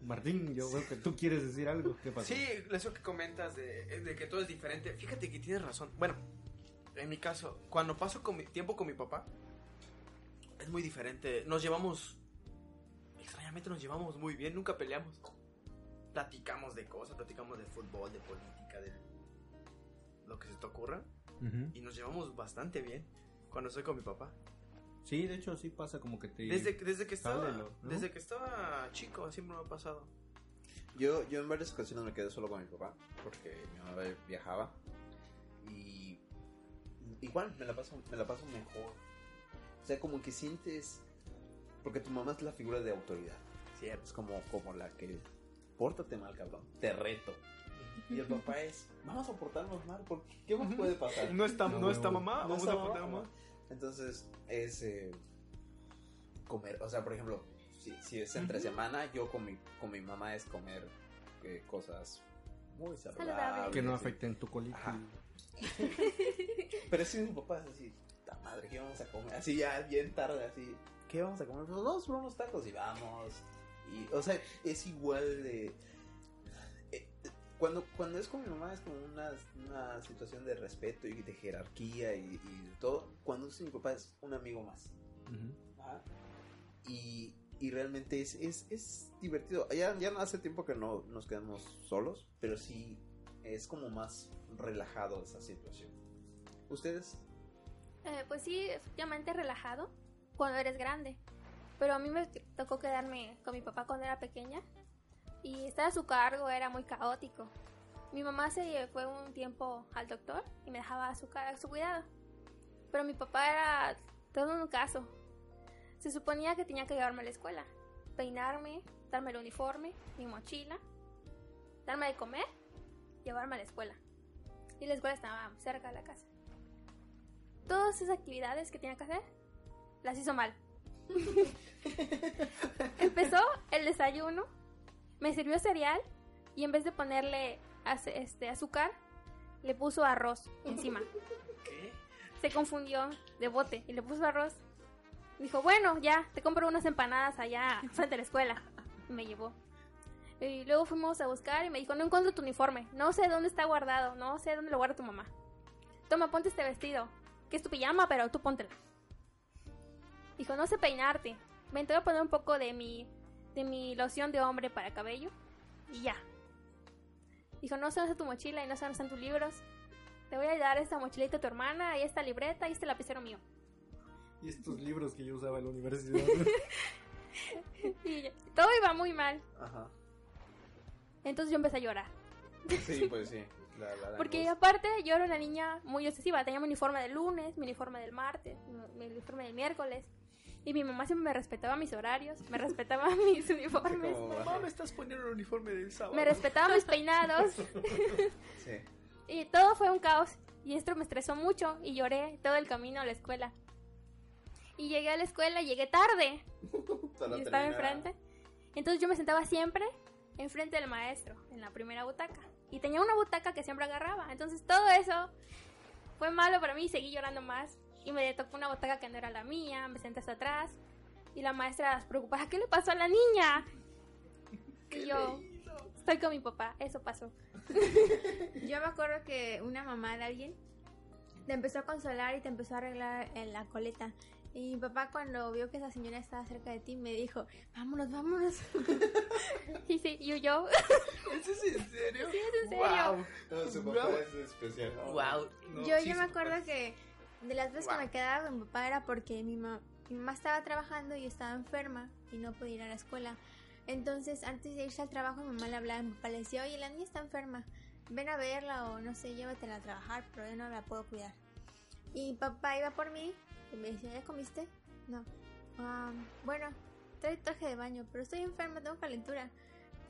Martín, yo creo que tú quieres decir algo. ¿Qué pasa? Sí, eso que comentas de, de que todo es diferente. Fíjate que tienes razón. Bueno, en mi caso, cuando paso con mi, tiempo con mi papá, es muy diferente. Nos llevamos. Extrañamente nos llevamos muy bien, nunca peleamos. Platicamos de cosas, platicamos de fútbol, de política, de lo que se te ocurra. Y nos llevamos bastante bien cuando estoy con mi papá. Sí, de hecho sí pasa como que te... Desde, desde que estaba Cállalo, ¿no? desde que estaba chico siempre me ha pasado. Yo, yo en varias ocasiones me quedé solo con mi papá porque mi mamá viajaba y igual me la paso, me la paso mejor. O sea, como que sientes porque tu mamá es la figura de autoridad. Cierto. Es como, como la que pórtate mal, cabrón, te reto. Y el papá es, vamos a portarnos mal, porque ¿qué más puede pasar? No está, No, no está mamá, No vamos está a poner mamá. mamá. Entonces, es eh, comer, o sea, por ejemplo, si, si es entre semana, yo con mi, con mi mamá es comer eh, cosas muy saludables. Saludable. Que no afecten tu colita. Pero si mi papá es así, madre, ¿qué vamos a comer? Así ya bien tarde, así, ¿qué vamos a comer? Pues vamos por unos tacos y vamos. Y, o sea, es igual de... eh, Cuando, cuando es con mi mamá es como una, una situación de respeto y de jerarquía y, y de todo. Cuando es con mi papá es un amigo más. Ujú. Ajá. Y, y realmente es, es, es divertido. Ya, ya hace tiempo que no nos quedamos solos, pero sí es como más relajado esa situación. ¿Ustedes? Eh, pues sí, efectivamente relajado cuando eres grande. Pero a mí me tocó quedarme con mi papá cuando era pequeña. Y estar a su cargo era muy caótico. Mi mamá se fue un tiempo al doctor y me dejaba a su, a su cuidado. Pero mi papá era todo un caso. Se suponía que tenía que llevarme a la escuela. Peinarme, darme el uniforme, mi mochila, darme de comer, llevarme a la escuela. Y la escuela estaba cerca de la casa. Todas esas actividades que tenía que hacer, las hizo mal. Empezó el desayuno, me sirvió cereal y en vez de ponerle este, azúcar, le puso arroz encima. ¿Qué? Se confundió de bote y le puso arroz. Dijo, bueno, ya, te compro unas empanadas allá frente a la escuela. Y me llevó. Y luego fuimos a buscar y me dijo, no encuentro tu uniforme. No sé dónde está guardado. No sé dónde lo guarda tu mamá. Toma, ponte este vestido. Que es tu pijama, pero tú póntela. Dijo, no sé peinarte. Ven, te voy a poner un poco de mi, de mi loción de hombre para cabello. Y ya. Dijo, no sé dónde está tu mochila y no sé dónde están tus libros. Te voy a dar esta mochilita a tu hermana y esta libreta y este lapicero mío. Y estos libros que yo usaba en la universidad. Y ya- todo iba muy mal. Ajá. Entonces yo empecé a llorar. Sí, pues sí. La, la- la Porque angustia. aparte yo era una niña muy obsesiva. Tenía mi uniforme del lunes, mi uniforme del martes, mi- uniforme del miércoles. Y mi mamá siempre me respetaba mis horarios, me respetaba mis uniformes, Como- Mamá, me estás poniendo el uniforme del sábado. me respetaba mis peinados. Sí. Y todo fue un caos. Y esto me estresó mucho y lloré todo el camino a la escuela. Y llegué a la escuela y llegué tarde. Y estaba enfrente. Entonces yo me sentaba siempre enfrente del maestro, en la primera butaca. Y tenía una butaca que siempre agarraba. Entonces todo eso fue malo para mí y seguí llorando más. Y me tocó una butaca que no era la mía, me senté hasta atrás. Y la maestra preocupada, ¿qué le pasó a la niña? Y yo, estoy con mi papá, eso pasó. Yo me acuerdo que una mamá de alguien te empezó a consolar y te empezó a arreglar en la coleta. Y mi papá cuando vio que esa señora estaba cerca de ti me dijo, vámonos, vámonos. Y sí, y yo, ¿Eso es en serio? Sí, es en serio. Wow. No, su papá es especial. Wow. yo yo me acuerdo que de las veces que me quedaba con mi papá era porque mi, ma- mi mamá estaba trabajando y estaba enferma y no podía ir a la escuela. Entonces, antes de irse al trabajo, mi mamá le hablaba mi papá, le decía, oye, la niña está enferma, ven a verla o no sé, llévatela a trabajar, pero yo no la puedo cuidar. Y mi papá iba por mí y me decía, ¿ya comiste? No. "Ah, bueno, trae traje de baño, pero estoy enferma, tengo calentura.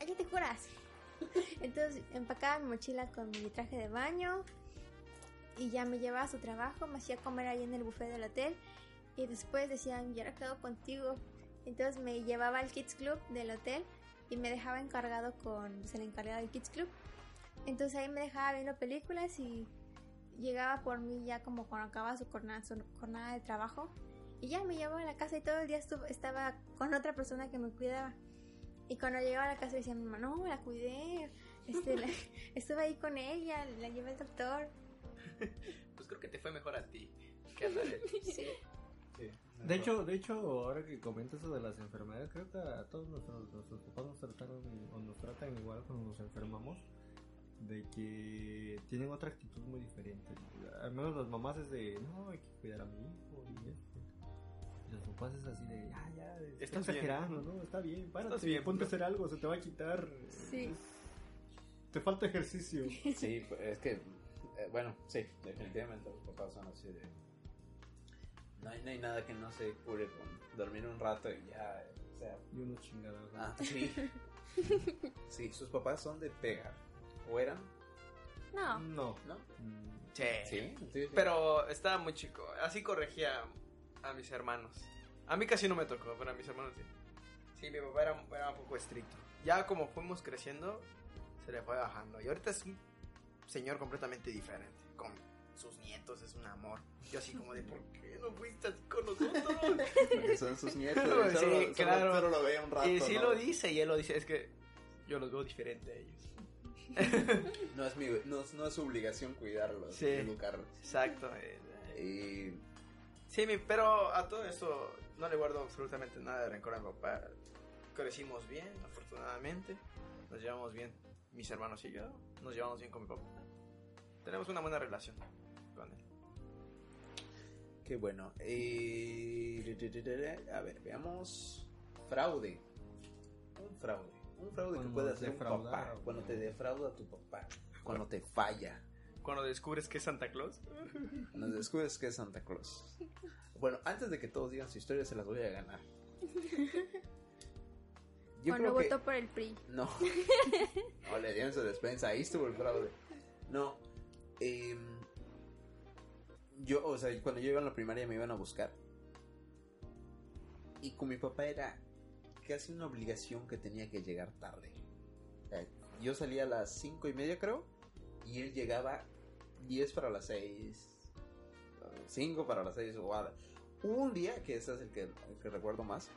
¿A qué te curas? Entonces empacaba mi mochila con mi traje de baño y ya me llevaba a su trabajo, me hacía comer ahí en el buffet del hotel y después decían, yo ahora quedo contigo. Entonces me llevaba al Kids Club del hotel y me dejaba encargado con pues, el encargado del Kids Club. Entonces ahí me dejaba viendo películas y llegaba por mí ya como cuando acababa su jornada, su jornada de trabajo. Y ya me llevaba a la casa y todo el día estuve, estaba con otra persona que me cuidaba. Y cuando llegaba a la casa decía mi mamá, no, la cuidé. Este, la- estuve ahí con ella, la llevé al doctor. Pues creo que te fue mejor a ti que a Darel. Sí. De hecho, de hecho, ahora que comentas eso de las enfermedades, creo que a todos nuestros, nuestros papás nos trataron o nos tratan igual cuando nos enfermamos, de que tienen otra actitud muy diferente. Al menos las mamás es de, no, hay que cuidar a mi hijo y esto. Y los papás es así de, ah, ya, está Estás bien. exagerando, ¿no? Está bien, párate, Estás bien, ponte a ¿no? hacer algo, se te va a quitar. Sí. Te falta ejercicio. Sí, pues, es que, eh, bueno, sí, definitivamente los papás son así de... No hay, no hay nada que no se cure con dormir un rato y ya, eh, o sea... Y unos chingados. Ah, sí. Sí, sus papás son de pegar. ¿O eran? no. No. ¿No? Mm, Sí. Sí, sí. Pero estaba muy chico. Así corregía a mis hermanos. A mí casi no me tocó, pero a mis hermanos sí. Sí, mi papá era, era un poco estricto. Ya como fuimos creciendo, se le fue bajando. Y ahorita es un señor completamente diferente. Con sus nietos es un amor. Yo así como de, ¿por qué no fuiste así con nosotros? Porque son sus nietos. Sí, solo, solo- claro. solo lo ve un rato. y sí ¿no? lo dice, y él lo dice. Es que yo los veo diferente a ellos. No es, mi, no, es- no es su obligación cuidarlos, Sí. educarlos. Exacto. eh, eh. Y Sí, mi- pero a todo esto no le guardo absolutamente nada de rencor a mi papá. Crecimos bien, afortunadamente. Nos llevamos bien, mis hermanos y yo. Nos llevamos bien con mi papá. Tenemos una buena relación con él. Qué bueno. Eh, a ver, veamos. Fraude. Un fraude. Un fraude que puede hacer un defraudar papá. a- Cuando te defrauda tu papá. Cuando te falla. Cuando descubres que es Santa Claus. Cuando descubres que es Santa Claus. Bueno, antes de que todos digan su historia, se las voy a ganar. Yo Cuando creo que- votó por el PRI. No. No, le dieron su despensa. Ahí estuvo el fraude. No. em, yo, o sea, cuando yo iba en la primaria me iban a buscar. Y con mi papá era casi una obligación que tenía que llegar tarde. O sea, yo salía a las cinco y media, creo. Y él llegaba 10 para las 6. 5 para las 6. Hubo un día, que ese es el que, el que recuerdo más,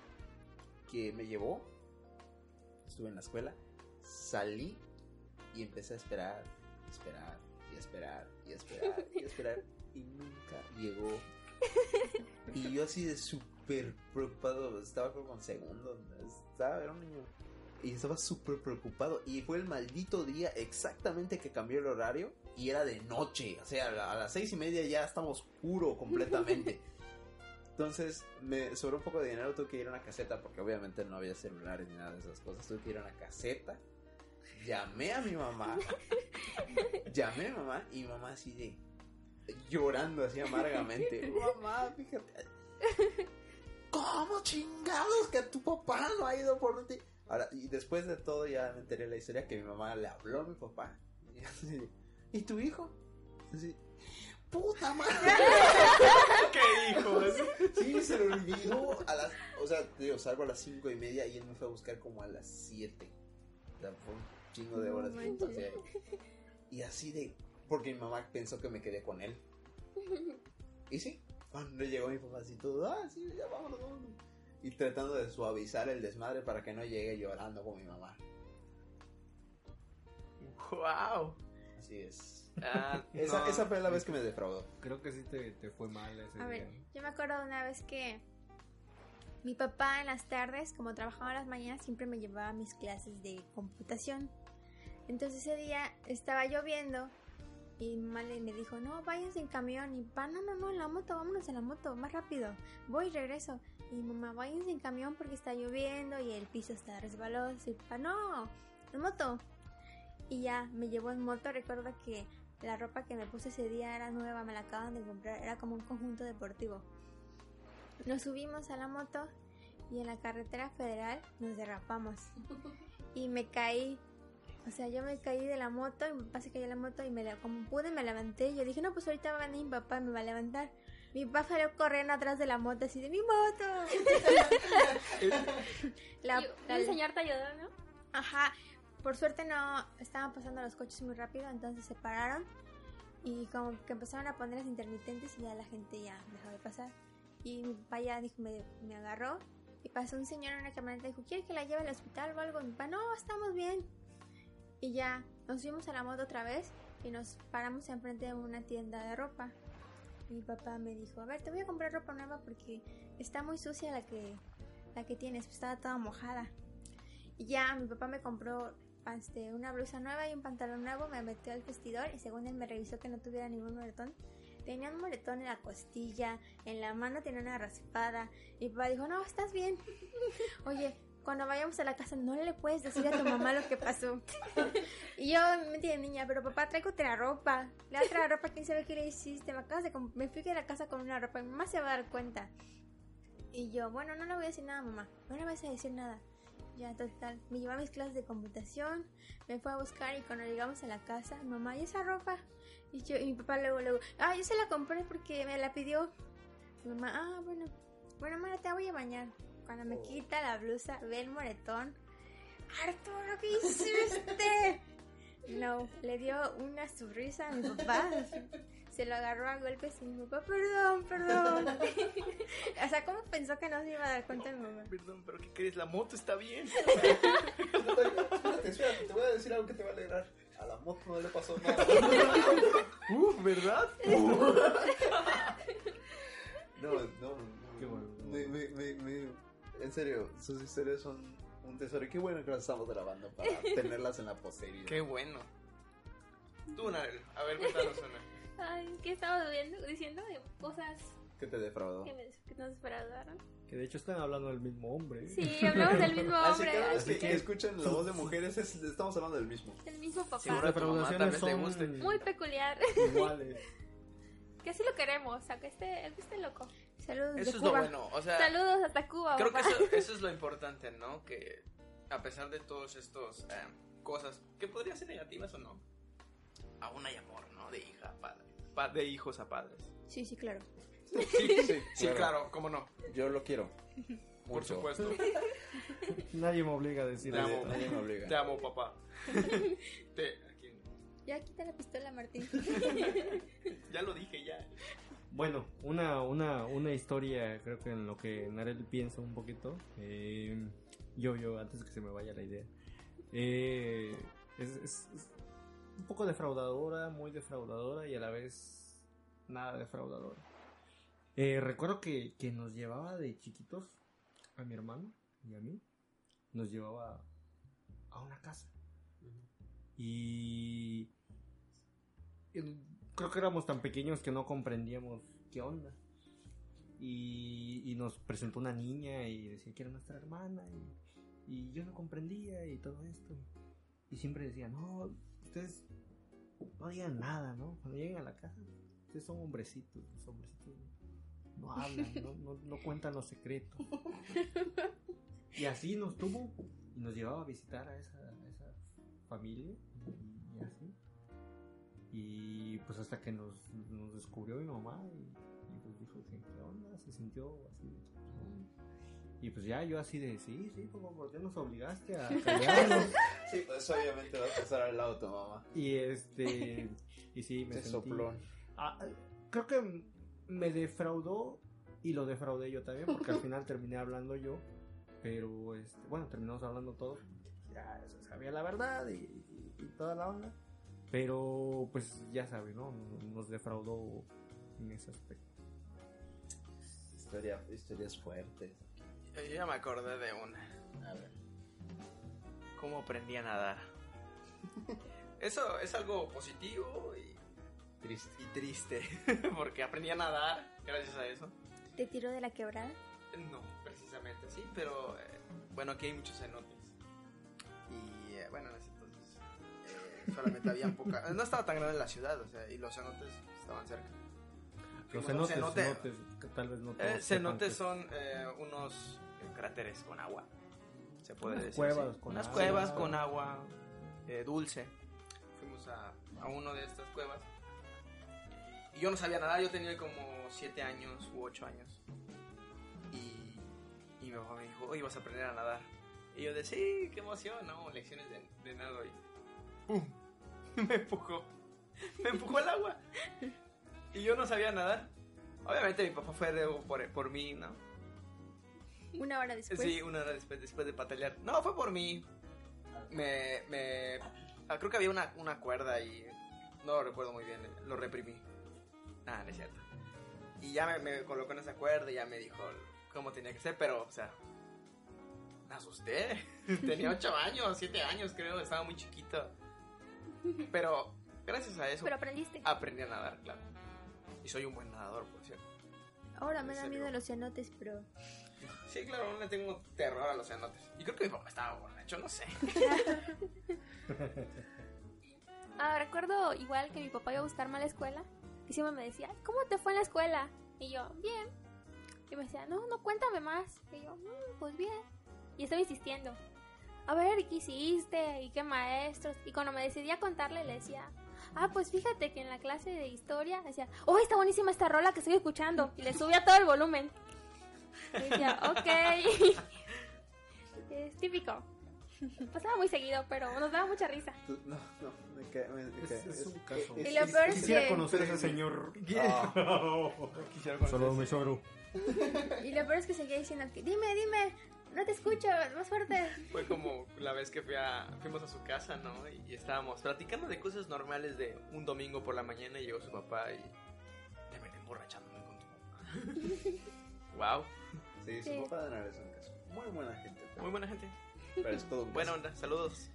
que me llevó estuve en la escuela, salí y empecé a esperar, esperar y esperar y esperar y esperar y nunca llegó. Y yo así de súper preocupado, estaba como en segundo, estaba, era un niño. Y estaba súper preocupado. Y fue el maldito día exactamente que cambió el horario. Y era de noche. O sea, a las seis y media ya estaba oscuro completamente. Entonces me sobró un poco de dinero, tuve que ir a una caseta porque obviamente no había celulares ni nada de esas cosas. Tuve que ir a una caseta. Llamé a mi mamá. Llamé a mi mamá y mi mamá así de llorando así amargamente. mamá, fíjate. ¿Cómo chingados que tu papá no ha ido por ti? Ahora, y después de todo ya me enteré la historia que mi mamá le habló a mi papá. Y, así, ¿Y tu hijo? Así, puta madre. ¿Qué hijos? Sí, se le olvidó a las. O sea, te digo, salgo a las cinco y media y él me fue a buscar como a las 7. O sea, fue un chingo de horas. Y así de. Porque mi mamá pensó que me quedé con él. Y sí, cuando llegó mi papá así todo, ah, sí, ya vámonos, vámonos. Y tratando de suavizar el desmadre para que no llegue llorando con mi mamá. ¡Wow! Así es. Ah, Esa, no. esa fue la vez que me defraudó. Creo que sí te, te fue mal ese A día. ver, yo me acuerdo de una vez que mi papá en las tardes, como trabajaba en las mañanas, siempre me llevaba a mis clases de computación. Entonces ese día estaba lloviendo y mi mamá le- me dijo, no, váyanse en camión. Y pa, no, no, no, en la moto, vámonos en la moto, más rápido. Voy y regreso. Y mamá, váyanse en camión porque está lloviendo y el piso está resbaloso. Y pa, no, en moto. Y ya, me llevó en moto. Recuerdo que la ropa que me puse ese día era nueva, me la acaban de comprar, era como un conjunto deportivo. Nos subimos a la moto y en la carretera federal nos derrapamos. Y me caí. O sea, yo me caí de la moto y mi papá se cayó de la moto y me la, como pude me levanté. Yo dije, no, pues ahorita va a venir mi papá me va a levantar. Mi papá salió corriendo atrás de la moto así de mi moto. la, Y la- un señor te ayudó, ¿no? Ajá, por suerte no estaban pasando los coches muy rápido, entonces se pararon y como que empezaron a poner las intermitentes y ya la gente ya dejó de pasar. Y mi papá ya dijo, me, me agarró y pasó un señor en una camioneta y dijo, ¿quiere que la lleve al hospital o algo? Y mi papá, no, estamos bien. Y ya nos fuimos a la moto otra vez y nos paramos enfrente de una tienda de ropa. Mi papá me dijo, a ver, te voy a comprar ropa nueva porque está muy sucia la que, la que tienes, pues estaba toda mojada. Y ya mi papá me compró este, una blusa nueva y un pantalón nuevo, me metió al vestidor y según él me revisó que no tuviera ningún moretón. Tenía un moretón en la costilla, en la mano tenía una raspada. Y papá dijo, no, estás bien. Oye, cuando vayamos a la casa no le puedes decir a tu mamá lo que pasó. y yo me entiendo, niña, pero papá, traigo otra ropa. La otra ropa, ¿quién sabe qué le hiciste? Me, acabas de me fui de la casa con una ropa y mi mamá se va a dar cuenta. Y yo, bueno, no le voy a decir nada, mamá. No le vas a decir nada. Ya, total. Me llevó a mis clases de computación, me fue a buscar y cuando llegamos a la casa, mamá, ¿y esa ropa? Y yo, y mi papá luego, luego, ah, yo se la compré porque me la pidió. Mi mamá, ah, bueno, bueno, mamá, te voy a bañar. Cuando me quita la blusa, ve el moretón. Arturo, ¿qué hiciste? No, le dio una sonrisa a mi papá. Se lo agarró a golpes y mi papá, perdón, perdón. o sea, ¿cómo pensó que no se iba a dar cuenta mi mamá? Perdón, pero ¿qué crees? La moto está bien. Espérate, espérate, te voy a decir algo que te va a alegrar. A la moto no le pasó nada. Uh, ¿verdad? No, no, no. Qué bueno. Me, me, me, me- en serio, sus historias son un tesoro. Y qué bueno que las estamos grabando para tenerlas en la posteridad. Qué bueno. Tú, Narel, a ver, cuéntanos una. Ay, ¿qué estaba viendo, diciendo? De cosas ¿Qué te defraudó? Que, me- que nos defraudaron. Que de hecho están hablando del mismo hombre. Sí, hablamos del mismo Así hombre. que cada vez Así que, que- escuchan la voz de mujeres, es- estamos hablando del mismo. El mismo papá. Mamá defraudaciones son guste. Muy peculiar. iguales. que así lo queremos, o sea, que esté, que esté loco. Saludos Eso de es lo Cuba. bueno, o sea, Saludos hasta Cuba, creo que papá. eso, eso es lo importante, ¿no? Que a pesar de todos estos eh, cosas, que podrían ser negativas o no, aún hay amor, ¿no? De hija a padre, pa- de hijos a padres. Sí, sí, claro. Sí, Sí, claro, cómo no, Yo lo quiero. por Mucho. supuesto. Nadie me obliga a decir Te amo. nadie me obliga. Te amo, papá. Te, aquí. Ya quita la pistola, Martín. Ya lo dije, ya. Bueno, una, una, una historia, creo que en lo que Narel piensa un poquito. eh, yo, yo, antes que se me vaya la idea. Eh, es, es- es un poco defraudadora, muy defraudadora y a la vez nada defraudadora. Eh, recuerdo que, que nos llevaba de chiquitos a mi hermano y a mí. Nos llevaba a una casa. Y creo que éramos tan pequeños que no comprendíamos qué onda. Y, nos presentó una niña y decía que era nuestra hermana y, yo no comprendía y todo esto. Y siempre decía, no, ustedes no digan nada, ¿no? Cuando lleguen a la casa, ustedes son hombrecitos, los hombrecitos no hablan, no, no, no cuentan los secretos. Y así nos tuvo y nos llevaba a visitar a esa, a esa familia. Y pues hasta que nos, nos descubrió mi mamá y, y pues dijo qué onda, se sintió así. Y pues ya yo así de, sí, sí, como, ¿por qué nos obligaste a callarnos? Sí, pues obviamente va a pasar al lado tu mamá. y este, y sí, me Te sentí... sopló. Ah, creo que me defraudó y lo defraudé yo también porque al final terminé hablando yo, pero este, bueno, terminamos hablando todos, ya sabía la verdad y, y- y toda la onda, pero pues ya sabe, ¿no? Nos defraudó en ese aspecto. Historia, historias fuertes. Yo ya me acordé de una. A ver. ¿Cómo aprendí a nadar? Eso es algo positivo y, Triste. y triste. Porque aprendí a nadar gracias a eso. ¿Te tiró de la quebrada? No, precisamente sí, pero eh, bueno, aquí hay muchos cenotes. Y eh, bueno, solamente había poca. No estaba tan grande la ciudad, o sea, y los cenotes estaban cerca. Los cenotes, cenote. cenotes, que tal vez no Eh, cenotes son eh, unos eh, cráteres con agua. Se puede Unas decir. cuevas sí. con Unas agua. cuevas con agua eh, dulce. Fuimos a, a uno de estas cuevas. Y yo no sabía nadar, yo tenía como 7 años u 8 años. Y, y mi papá me dijo, oye, vas a aprender a nadar. Y yo de, sí, qué emoción, ¿no? Lecciones de, de nado y ¡pum! Me empujó. Me empujó al agua. Y yo no sabía nadar. Obviamente mi papá fue de- por, por mí, ¿no? Una hora después. Sí, una hora después, después de patalear. No, fue por mí. Me. me ah, creo que había una, una cuerda y. No lo recuerdo muy bien, lo reprimí. Ah, no es cierto. Y ya me, me colocó en esa cuerda y ya me dijo cómo tenía que ser, pero, o sea. Me asusté. Tenía 8 años, 7 años, creo, estaba muy chiquito. Pero, gracias a eso, Pero aprendiste. aprendí a nadar, claro. Y soy un buen nadador, por cierto. Ahora me ¿En da miedo los cenotes, pero Sí, claro, no le tengo terror a los cenotes. Y creo que mi papá estaba borracho, no sé. Ah, recuerdo igual que mi papá iba a buscarme a la escuela. Y siempre me decía, ¿cómo te fue en la escuela? Y yo, bien. Y me decía, no, no, cuéntame más. Y yo, "Mm, pues bien. Y estaba insistiendo. A ver, ¿qué hiciste? ¿Y qué maestros? Y cuando me decidí a contarle, le decía, ah, pues fíjate que en la clase de historia decía, oh, está buenísima esta rola que estoy escuchando. Y le subía todo el volumen. Y decía, ok. es típico. Pasaba muy seguido, pero nos daba mucha risa. No, no, me cae. Me, me Es- cae- es un caso. Y lo peor es Quisiera que- conocer a ese señor. Ah, Solo mi suegro. Y lo peor es que seguía diciendo que dime, dime, no te escucho, más fuerte. Fue como la vez que fui a, fuimos a su casa, ¿no? Y, y estábamos platicando de cosas normales de un domingo por la mañana y llegó su papá y... Te ven emborrachándome con tu papá. wow, sí, su Sí. papá de Nara es un caso. Muy buena gente. pero- muy buena gente. Pero es todo un Buena onda, saludos.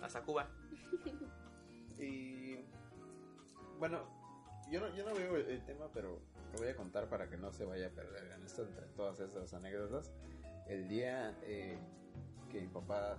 Hasta Cuba. Y bueno, yo no, yo no veo el, el tema, pero lo voy a contar para que no se vaya a perder en esto entre todas esas anécdotas. El día eh, que mi papá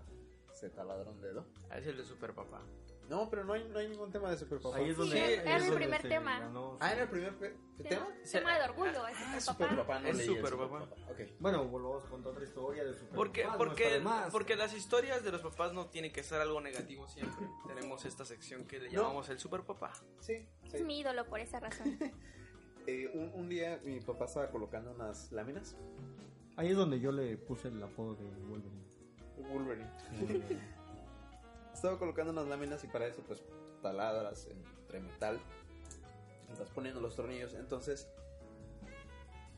se taladró un dedo. Ah, Es el de Super Papá. No, pero no hay, no hay ningún tema de super papá. Ahí es donde. Sí, ahí era es el donde primer se tema. ganó Ah, era el primer pe- tema. Tema, tema de orgullo, Ah, es super papá. no Es leí el super papá. Ok. Bueno, volvamos con otra historia de super Porque, papás, no está porque, de más. porque las historias de los papás no tienen que ser algo negativo siempre. Tenemos esta sección que le llamamos el Super Papá. Sí, sí. Es mi ídolo por esa razón. Eh, un, un día mi papá estaba colocando unas láminas. Ahí es donde yo le puse el apodo de Wolverine. Wolverine. Estaba colocando unas láminas y para eso pues taladras entre metal. Estás poniendo los tornillos. Entonces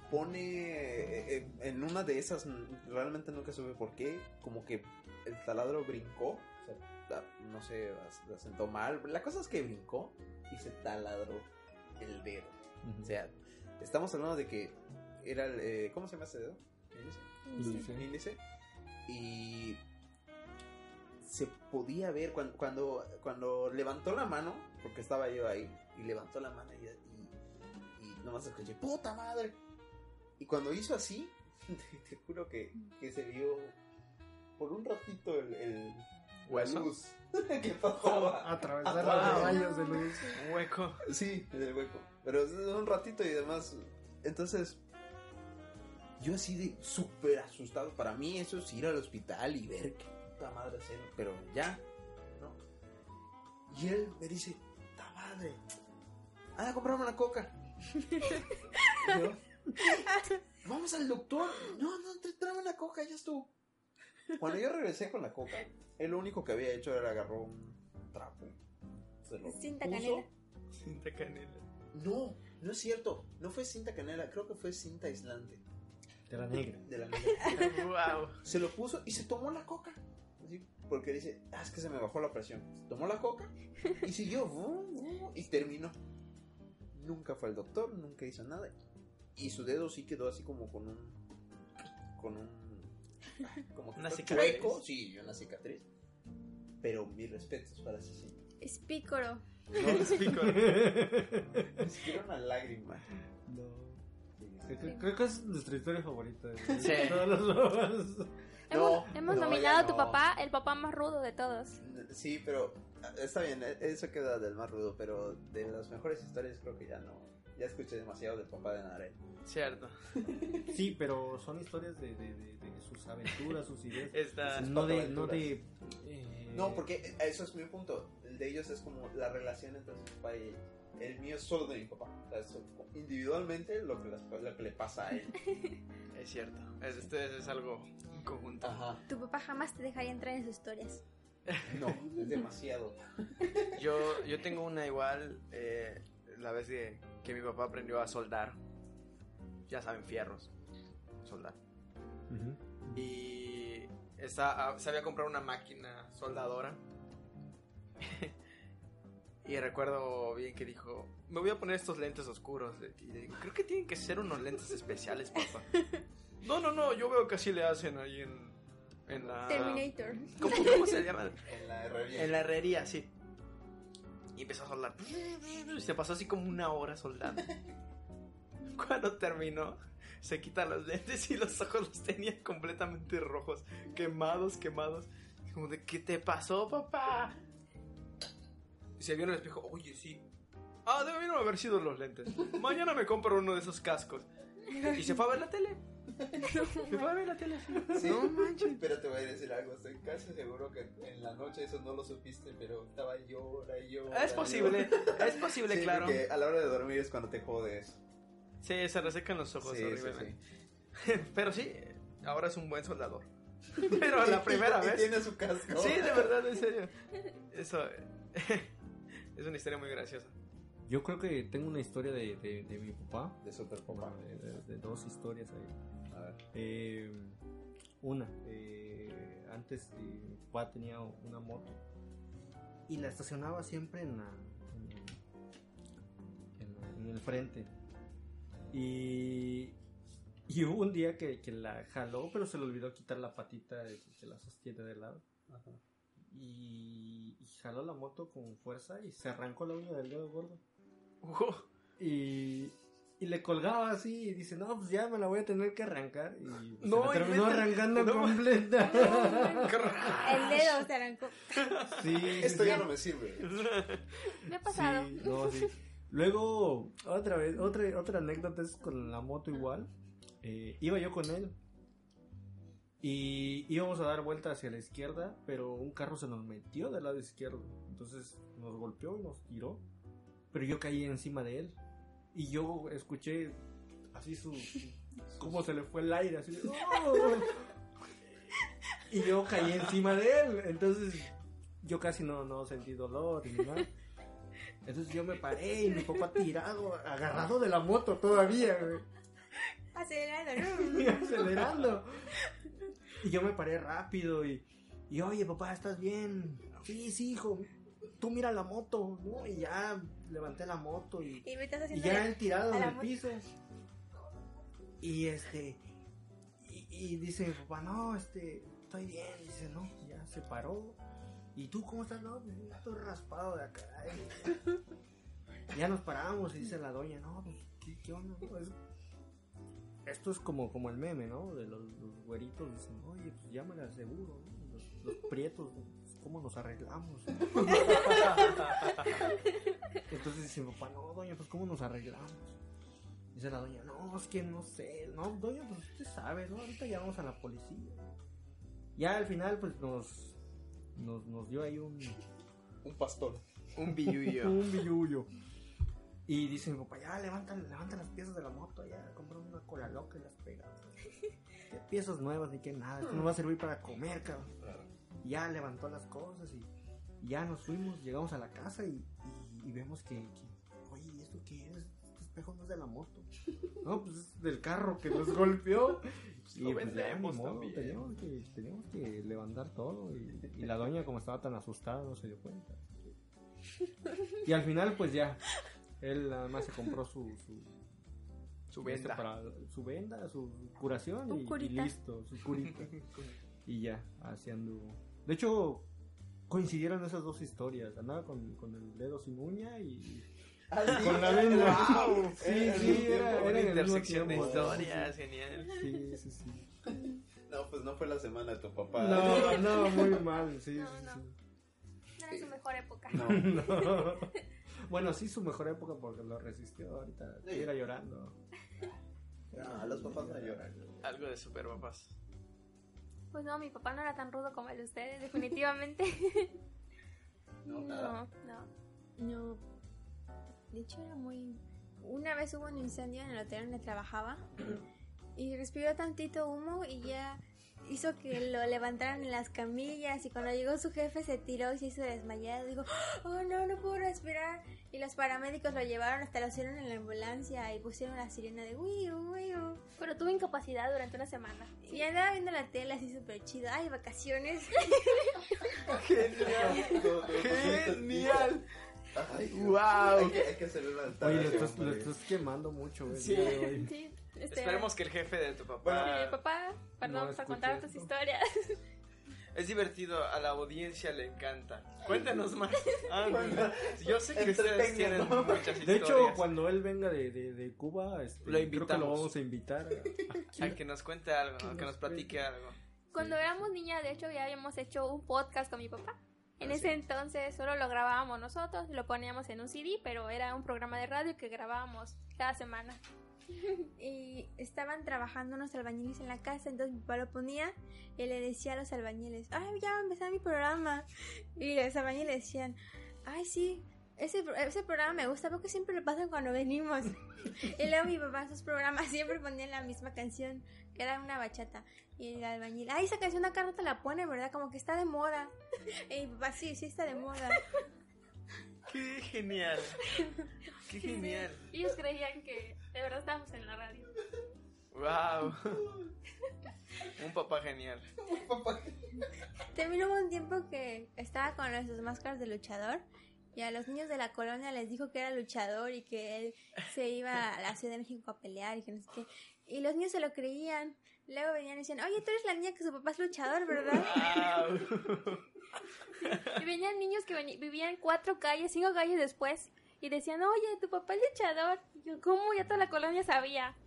pone eh, eh, en una de esas, realmente nunca supe por qué, como que el taladro brincó. o sea, la- no sé, la- la sentó mal. La cosa es que brincó y se taladró el dedo. O sea, estamos hablando de que era el... eh, ¿Cómo se llama ese dedo? ¿Índice? Índice. Y se podía ver cuando, cuando, cuando levantó la mano, porque estaba yo ahí, y levantó la mano y, y, y nomás escuché, puta madre. Y cuando hizo así, te, te juro que, que se vio por un ratito el, el la ¿Hueso? luz que pasaba. Atravesar Ah, los rayos de luz. Un hueco. Sí, en el hueco. Pero es un ratito y demás. Entonces, yo así de súper asustado. Para mí eso es ir al hospital y ver qué puta madre hacer. Pero ya, ¿no? Y él me dice, puta madre, anda a comprarme una coca. Yo, Vamos al doctor. No, no, tráeme una coca, ya estuvo. Cuando yo regresé con la coca, él lo único que había hecho era agarró un trapo. Se lo Cinta puso, canela. Cinta canela. no, no es cierto. No fue cinta canela, creo que fue cinta aislante. De la negra. De la negra. wow. Se lo puso y se tomó la coca. Así, porque dice, ah, es que se me bajó la presión. Se tomó la coca y siguió. y terminó. Nunca fue al doctor, nunca hizo nada. Y su dedo sí quedó así como con un. Con un. Como Una cicatriz. chueco, Sí, una cicatriz. Pero mis respetos para ese sí. Es pícoro. No, es. Ni siquiera una lágrima. No. Creo, creo que es nuestra historia favorita. de Sí. Todos los papás. hemos hemos no, nominado a tu no. papá el papá más rudo de todos. Sí, pero ah, está bien, eh, eso queda del más rudo, pero de las mejores historias creo que ya no. Ya escuché demasiado del papá de Narel. Cierto. Sí, pero son historias de, de, de, de sus aventuras, sus ideas. Esta. Sus No de, no de. eh, No, porque eh, eso es mi punto. El de ellos es como la relación entre su papá y él. El mío es solo de mi papá. O sea, es individualmente lo que, las- lo que le pasa a él. Es cierto. Es, este es algo conjunto. Ajá. Tu papá jamás te dejaría entrar en sus historias. No, es demasiado. Yo, yo tengo una igual. eh, la vez que, que mi papá aprendió a soldar. Ya saben, fierros. Soldar. Y esta, ah, sabía comprar una máquina soldadora. y recuerdo bien que dijo, me voy a poner estos lentes oscuros. Y le digo, creo que tienen que ser unos lentes especiales, papá. no, no, no, yo veo que así le hacen ahí en, en la... Terminator. ¿Cómo, cómo se llama? En la herrería. En la herrería, sí. Y empezó a soldar. Se pasó así como una hora soldando. Cuando terminó, se quita los lentes y los ojos los tenía completamente rojos, quemados, quemados. Como de, ¿qué te pasó, papá? Y se vio en el espejo, oye, sí. Ah, debieron haber sido los lentes. Mañana me compro uno de esos cascos. Y se fue a ver la tele. Se fue a ver la tele. sí. Sí, No manches. pero te voy a decir algo. Estoy casi seguro que en la noche eso no lo supiste, pero estaba llora y llora. Es posible, es posible, Sí, claro. porque a la hora de dormir es cuando te jodes. Sí, se resecan los ojos Sí, sí, horriblemente. Pero sí, ahora es un buen soldador. Pero la Y- primera y vez. tiene su casco. Sí, de verdad, en serio. Eso es una historia muy graciosa. Yo creo que tengo una historia de, de, de mi papá. De super papá. Bueno, de, de- de dos historias ahí. A ver. Eh, una, eh, antes eh, mi papá tenía una moto y la estacionaba siempre en, la, en, en la- en el frente. Y, y hubo un día que, que la jaló, pero se le olvidó quitar la patita que la sostiene de lado. Ajá. Y, y jaló la moto con fuerza y se arrancó la uña del dedo gordo. Uh, y, y le colgaba así y dice, no, pues ya me la voy a tener que arrancar. Y pues, No, se la terminó arrancando no. completa. El dedo se arrancó. sí, sí, Esto sí. ya no me sirve. Me ha pasado. Sí, no, sí. Luego, otra vez, otra, otra anécdota es con la moto igual. Eh, iba yo con él. Y íbamos a dar vuelta hacia la izquierda, pero un carro se nos metió del lado izquierdo. Entonces nos golpeó y nos tiró. Pero yo caí encima de él. Y yo escuché así su... cómo se le fue el aire, así. "Oh". Y yo caí encima de él. Entonces yo casi no, no sentí dolor ni nada. Entonces yo me paré y mi papá tirado, agarrado de la moto todavía, güey. Acelerando, ¿no? Acelerando. Y yo me paré rápido y, y oye papá, ¿estás bien? Sí, sí, hijo. Tú mira la moto, ¿no? Y ya levanté la moto y, ya él tirado en el piso. Y este. Y, y dice mi papá, no, este, estoy bien. Dice, no, ya se paró. ¿Y tú cómo estás? No, pues, estoy raspado de acá. Y ya nos paramos y dice la doña, no, pues, ¿qué, qué onda? Pues, esto es como, como el meme, ¿no? De los, los güeritos dicen, oye, pues llámale al seguro, ¿no? Los, los prietos, pues, ¿cómo nos arreglamos? Entonces dice mi papá, no, doña, pues ¿cómo nos arreglamos? Dice la doña, no, es que no sé, no, doña, pues usted sabe, ¿no? Ahorita llamamos a la policía. Ya al final, pues nos, nos, nos dio ahí un, Un pastor. Un billuyo. un billullo. Y dice mi papá, ya levanta, levanta las piezas de la moto, ya compró una cola loca y las pega. ¿Qué piezas nuevas ni qué nada? Esto no va a servir para comer, cabrón. Ya levantó las cosas y, ya nos fuimos, llegamos a la casa y, y- y vemos que, que, oye, ¿y esto qué es? Este espejo no es de la moto. No, pues es del carro que nos golpeó. Y Lo pues vendemos modo, también. teníamos que, teníamos que levantar todo. Y, y la doña, como estaba tan asustada, no se dio cuenta. Y al final, pues ya, él nada más se compró su, su, para su venda, su curación y, listo, su curita. y ya, así anduvo. De hecho, coincidieron esas dos historias. Andaba con, con el dedo sin uña y con la venda. Wow. Sí, Era sí, era, era Una intersección de historias, genial. Sí, sí, sí. No, pues no fue la semana de tu papá. No, no, muy mal, sí, No, sí, no. sí. No era su mejor época. No. No. Bueno, sí, su mejor época porque lo resistió. Ahorita Sí. estuviera llorando. No, los papás no lloran. Algo de super papás. Pues no, mi papá no era tan rudo como el de ustedes, definitivamente. No, nada. No, no. No. De hecho, era muy. Una vez hubo un incendio en el hotel donde trabajaba y respiró tantito humo y ya hizo que lo levantaran en las camillas y cuando llegó su jefe se tiró y se hizo desmayado. Dijo, oh no, no puedo respirar. Y los paramédicos lo llevaron hasta lo hicieron en la ambulancia y pusieron la sirena de uy, uy, uy. Pero tuve incapacidad durante una semana. Y andaba viendo la tele así súper chido. Ay, vacaciones. Genial. Genial. Ay, Wow. Hay que, hay que hacer. Oye, lo estás, lo hombre. estás quemando mucho, güey. Sí. Sí, este, Esperemos que el jefe de tu papá, perdón No por contar tus historias. es divertido, a la audiencia le encanta. Cuéntanos más. Ah, yo sé que ustedes tienen muchas historias. De hecho, cuando él venga de, de, de Cuba, este, Lo creo que lo vamos a invitar. a que nos cuente algo, Que a que nos nos platique algo. Cuando éramos niñas, de hecho, ya habíamos hecho un podcast con mi papá. En Ah, ese sí. entonces solo lo grabábamos nosotros, lo poníamos en un CD, pero era un programa de radio que grabábamos cada semana. y estaban trabajando unos albañiles en la casa, entonces mi papá lo ponía y le decía a los albañiles, ay, ya va a empezar mi programa. Y los albañiles decían, ay, sí, ese, ese programa me gusta porque siempre lo pasan cuando venimos. y luego mi papá en sus programas siempre ponía la misma canción, que era una bachata. Y el albañil, ay, esa canción acá no te la pone, ¿verdad? Como que está de moda. Y mi papá, sí, sí está de moda. Qué genial. Qué genial. Ellos creían que de verdad estábamos en la radio. Wow. Un papá genial. También hubo un tiempo que estaba con nuestras máscaras de luchador y a los niños de la colonia les dijo que era luchador y que él se iba a la Ciudad de México a pelear y que no sé qué. Y los niños se lo creían. Luego venían y decían, oye, tú eres la niña que su papá es luchador, ¿verdad? Wow. Y venían niños que vivían cuatro calles, cinco calles después. Y decían, oye, tu papá es luchador. Y yo, ¿cómo? Ya toda la colonia sabía.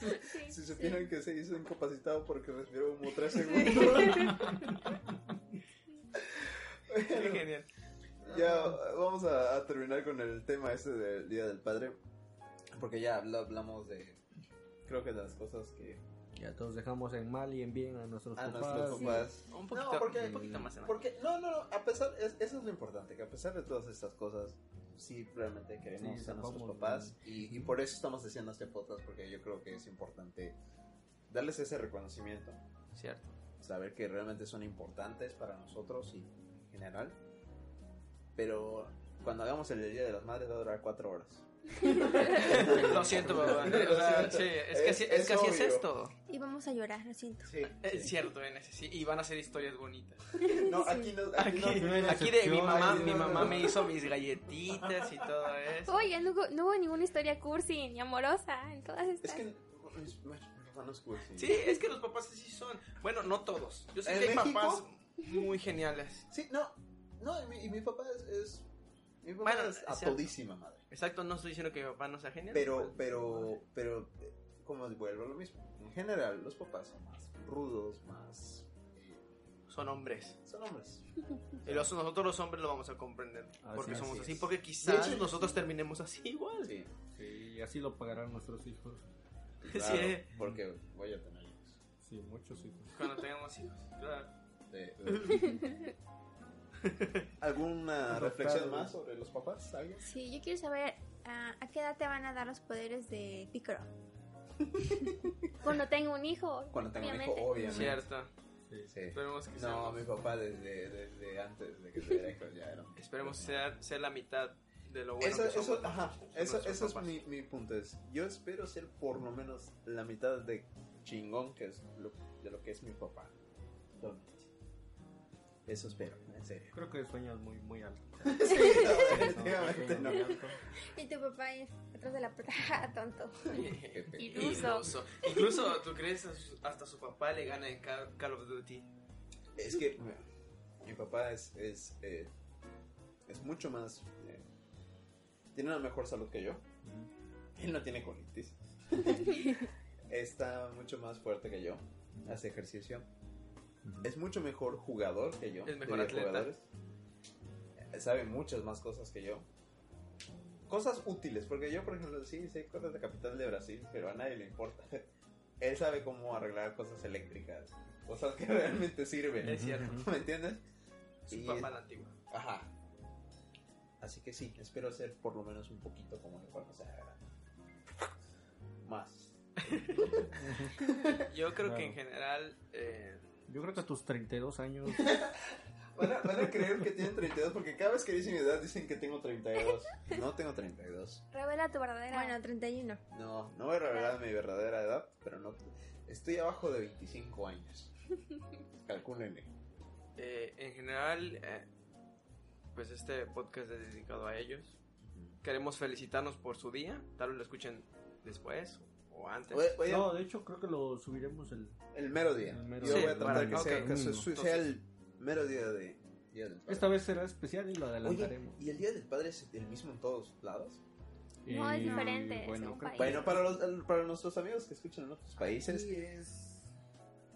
Sí. Si supieran que se hizo incapacitado porque respiró como tres segundos. Qué Bueno, genial. ya vamos a, a terminar con el tema este del Día del Padre. Porque ya habla- hablamos de. Creo que de las cosas que. Ya todos dejamos en mal y en bien a nuestros A papás. nuestros papás. Un poquito, No, porque- un poquito más en Porque, no, no, no, a pesar, es- eso es lo importante, que a pesar de todas estas cosas, sí realmente queremos Sí, a nuestros papás y, y por eso estamos haciendo este podcast, porque yo creo que es importante darles ese reconocimiento, Cierto. saber que realmente son importantes para nosotros y en general, pero cuando hagamos el Día de las Madres va a durar cuatro horas. Lo siento, papá. O sea, sí, es que así es, Es- que así es es esto. Y vamos a llorar, lo siento. Sí, Es cierto, en ese sí. Y van a ser historias bonitas. no, aquí no, aquí Aquí, no- aquí de mi mamá, Ay, mi no, mamá no. me hizo mis galletitas y todo eso. Oye, no, hubo- no hubo ninguna historia cursi ni amorosa en todas estas. Es que es. Sí, es que los papás así son. Bueno, no todos. Yo sé ¿En que hay México? papás muy geniales. Sí, no, no, y mi, y mi papá es, es- mi papá Bueno, es es a todísima madre. Exacto, no estoy diciendo que mi papá no sea genial. Pero, pero, pero, eh, como vuelvo a lo mismo. En general, los papás son más rudos, más. Son hombres. Son hombres. Y los- nosotros los hombres lo vamos a comprender. Así porque es. somos Así así. Porque quizás De hecho, nosotros terminemos así igual. Sí, Sí, y así lo pagarán nuestros hijos. claro, Sí. porque voy a tener hijos. Sí, muchos hijos. Cuando tengamos hijos. Claro. De- de- ¿Alguna reflexión más sobre los papás? ¿Alguien? Sí, yo quiero saber ah, a qué edad te van a dar los poderes de Picoro. Cuando tenga un hijo. Cuando tenga un hijo, obviamente. obviamente. Cierto. Sí. Sí. Esperemos que No, sea. mi papá desde, desde antes de que tuviera hijos ya era. Esperemos ser, ser la mitad de lo bueno Eso, que eso, somos ajá, nosotros, eso, eso es mi, mi punto. Es, yo espero ser por lo menos la mitad de chingón que es lo, de lo que es mi papá. Eso espero, en serio. Creo que sueñas muy, muy alto. Sí, no. Y tu papá es atrás de la puerta, tonto. Pena. Iluso. Iluso. Incluso, ¿tú crees? Hasta su papá le gana en Call, of Duty. Es que mi papá es, es, eh, es mucho más... eh, tiene una mejor salud que yo. Él no tiene colitis. Está mucho más fuerte que yo. Hace ejercicio. Es mucho mejor jugador que yo. Es mejor atleta. Sabe muchas más cosas que yo. Cosas útiles, porque yo, por ejemplo, sí sé cosas de capital de Brasil, pero a nadie le importa. Él sabe cómo arreglar cosas eléctricas, cosas que realmente sirven. Es cierto. ¿Me entiendes? Su Y- papá la antigua. Ajá. Así que sí, espero ser por lo menos un poquito como él cuando sea grande. Más. Yo creo Claro. que en general. eh, Yo creo que a tus 32 años. Van a, van a creer que tienen 32 porque cada vez que dicen mi edad dicen que tengo 32. No tengo 32. Revela tu verdadera. Bueno, 31. No, no voy a revelar mi verdadera edad, pero no. Estoy abajo de 25 años. Calcúlenle. eh, en general, eh, pues este podcast es dedicado a ellos. Queremos felicitarnos por su día. Tal vez lo escuchen después o antes. No, de hecho, creo que lo subiremos el. el mero día. El mero Yo día. voy a tratar para- que, sea, que se- Entonces- sea el mero día de Día del Padre. Esta vez será especial y lo Oye, adelantaremos. ¿y el Día del Padre es el mismo en todos lados? No, es diferente, Bueno, Bueno, para, los, para nuestros amigos que escuchan en otros países, Aquí es.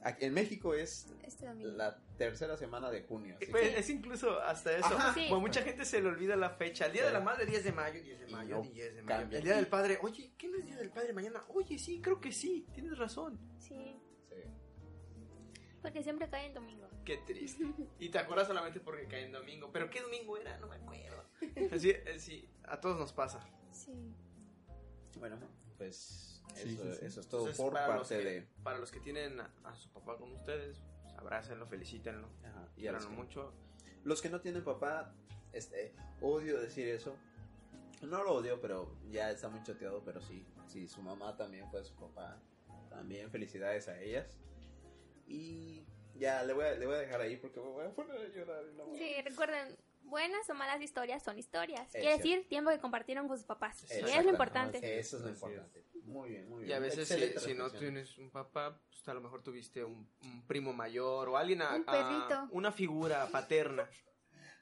aquí en México es Este la tercera semana de junio. así Pues, que- Es incluso hasta eso. Ajá. Sí. Como mucha gente se le olvida la fecha. El día Sí. de la madre, 10 de mayo, 10 de Y mayo, no 10 de mayo. cambia. El día del padre, oye, ¿qué no es día del padre mañana? Oye, sí, creo que sí, tienes razón. Sí, Sí. porque siempre cae en domingo. Qué triste. Y te acuerdas solamente porque cae en domingo. ¿Pero qué domingo era? No me acuerdo. Así, eh, sí, a todos nos pasa. Sí. Bueno, pues eso, sí, sí. eso es todo Entonces, por para los parte que- de... Para los que tienen a, a su papá con ustedes, abrácenlo, felicítenlo. Ajá, Quieranlo que, mucho. los que no tienen papá, este, odio decir eso. No lo odio, pero ya está muy choteado, pero sí, sí, su mamá también fue su papá. También felicidades a ellas. Y ya, le voy a, le voy a dejar ahí porque me voy a poner a llorar. no. Sí, recuerden, buenas o malas historias son historias. Es Quiere cierto. decir tiempo que compartieron con sus papás. Y es lo importante. Eso es lo Así es. importante. Muy bien, muy bien. Y a veces, si, si no tienes un papá, pues a lo mejor tuviste un, un primo mayor o alguien a, Un a- perrito. una figura paterna.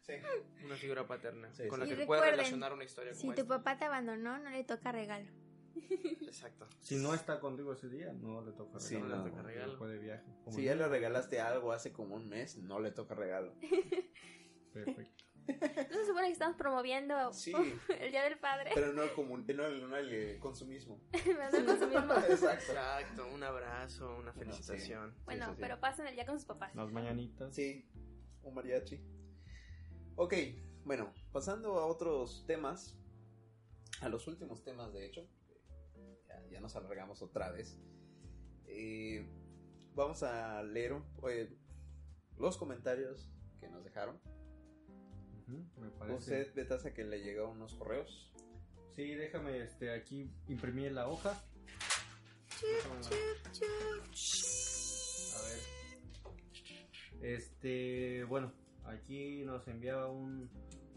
Sí. Una figura paterna Sí, con sí. la que puedes relacionar una historia Si como tu esta. papá te abandonó, no le toca regalo. Exacto. Si no está contigo ese día, no le toca Sí, regalo. no le toca regalo. Fue de viaje. Como Si ya le regalaste algo hace como un mes, no le toca regalo. Perfecto. No se supone que estamos promoviendo Sí. el Día del Padre. Pero no el, comun- no el, no el eh, consumismo. No el consumismo. Exacto. Exacto, un abrazo, una felicitación. Bueno, sí, sí. pero pasen el día con sus papás. Las mañanitas. Sí, un mariachi. Ok, bueno, pasando a otros temas, a los últimos temas de hecho, ya, ya nos alargamos otra vez. Eh, vamos a leer eh, los comentarios que nos dejaron. Me parece. Usted, Betasa, que le llegaron unos correos. Sí, déjame este, aquí imprimir la hoja. A ver. Este, bueno, aquí nos enviaba un.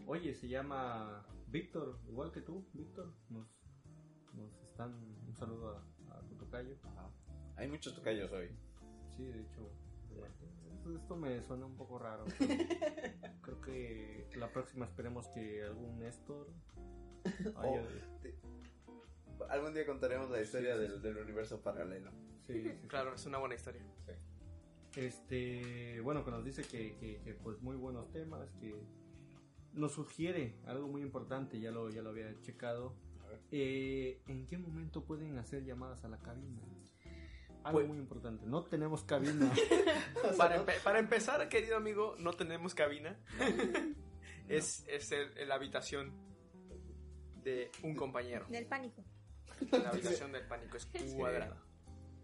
Oye, se llama Víctor, igual que tú, Víctor. Nos, nos están. Un saludo a, a tu tocayo. Hay muchos tocayos hoy. Sí, de hecho. Esto, esto me suena un poco raro. Creo que la próxima esperemos que algún Néstor haya. Algún día contaremos la historia Sí, sí, del, del universo paralelo. Sí, sí, sí. Claro, es una buena historia. Este, bueno, que nos dice que, que, que, pues muy buenos temas, que nos sugiere algo muy importante, ya lo, ya lo había checado. A ver. Eh, ¿En qué momento pueden hacer llamadas a la cabina? Algo Pues- muy importante, no tenemos cabina. Para, empe- para empezar, querido amigo, no tenemos cabina. es es el- la habitación de un compañero. Del pánico. La habitación del pánico es cuadrada.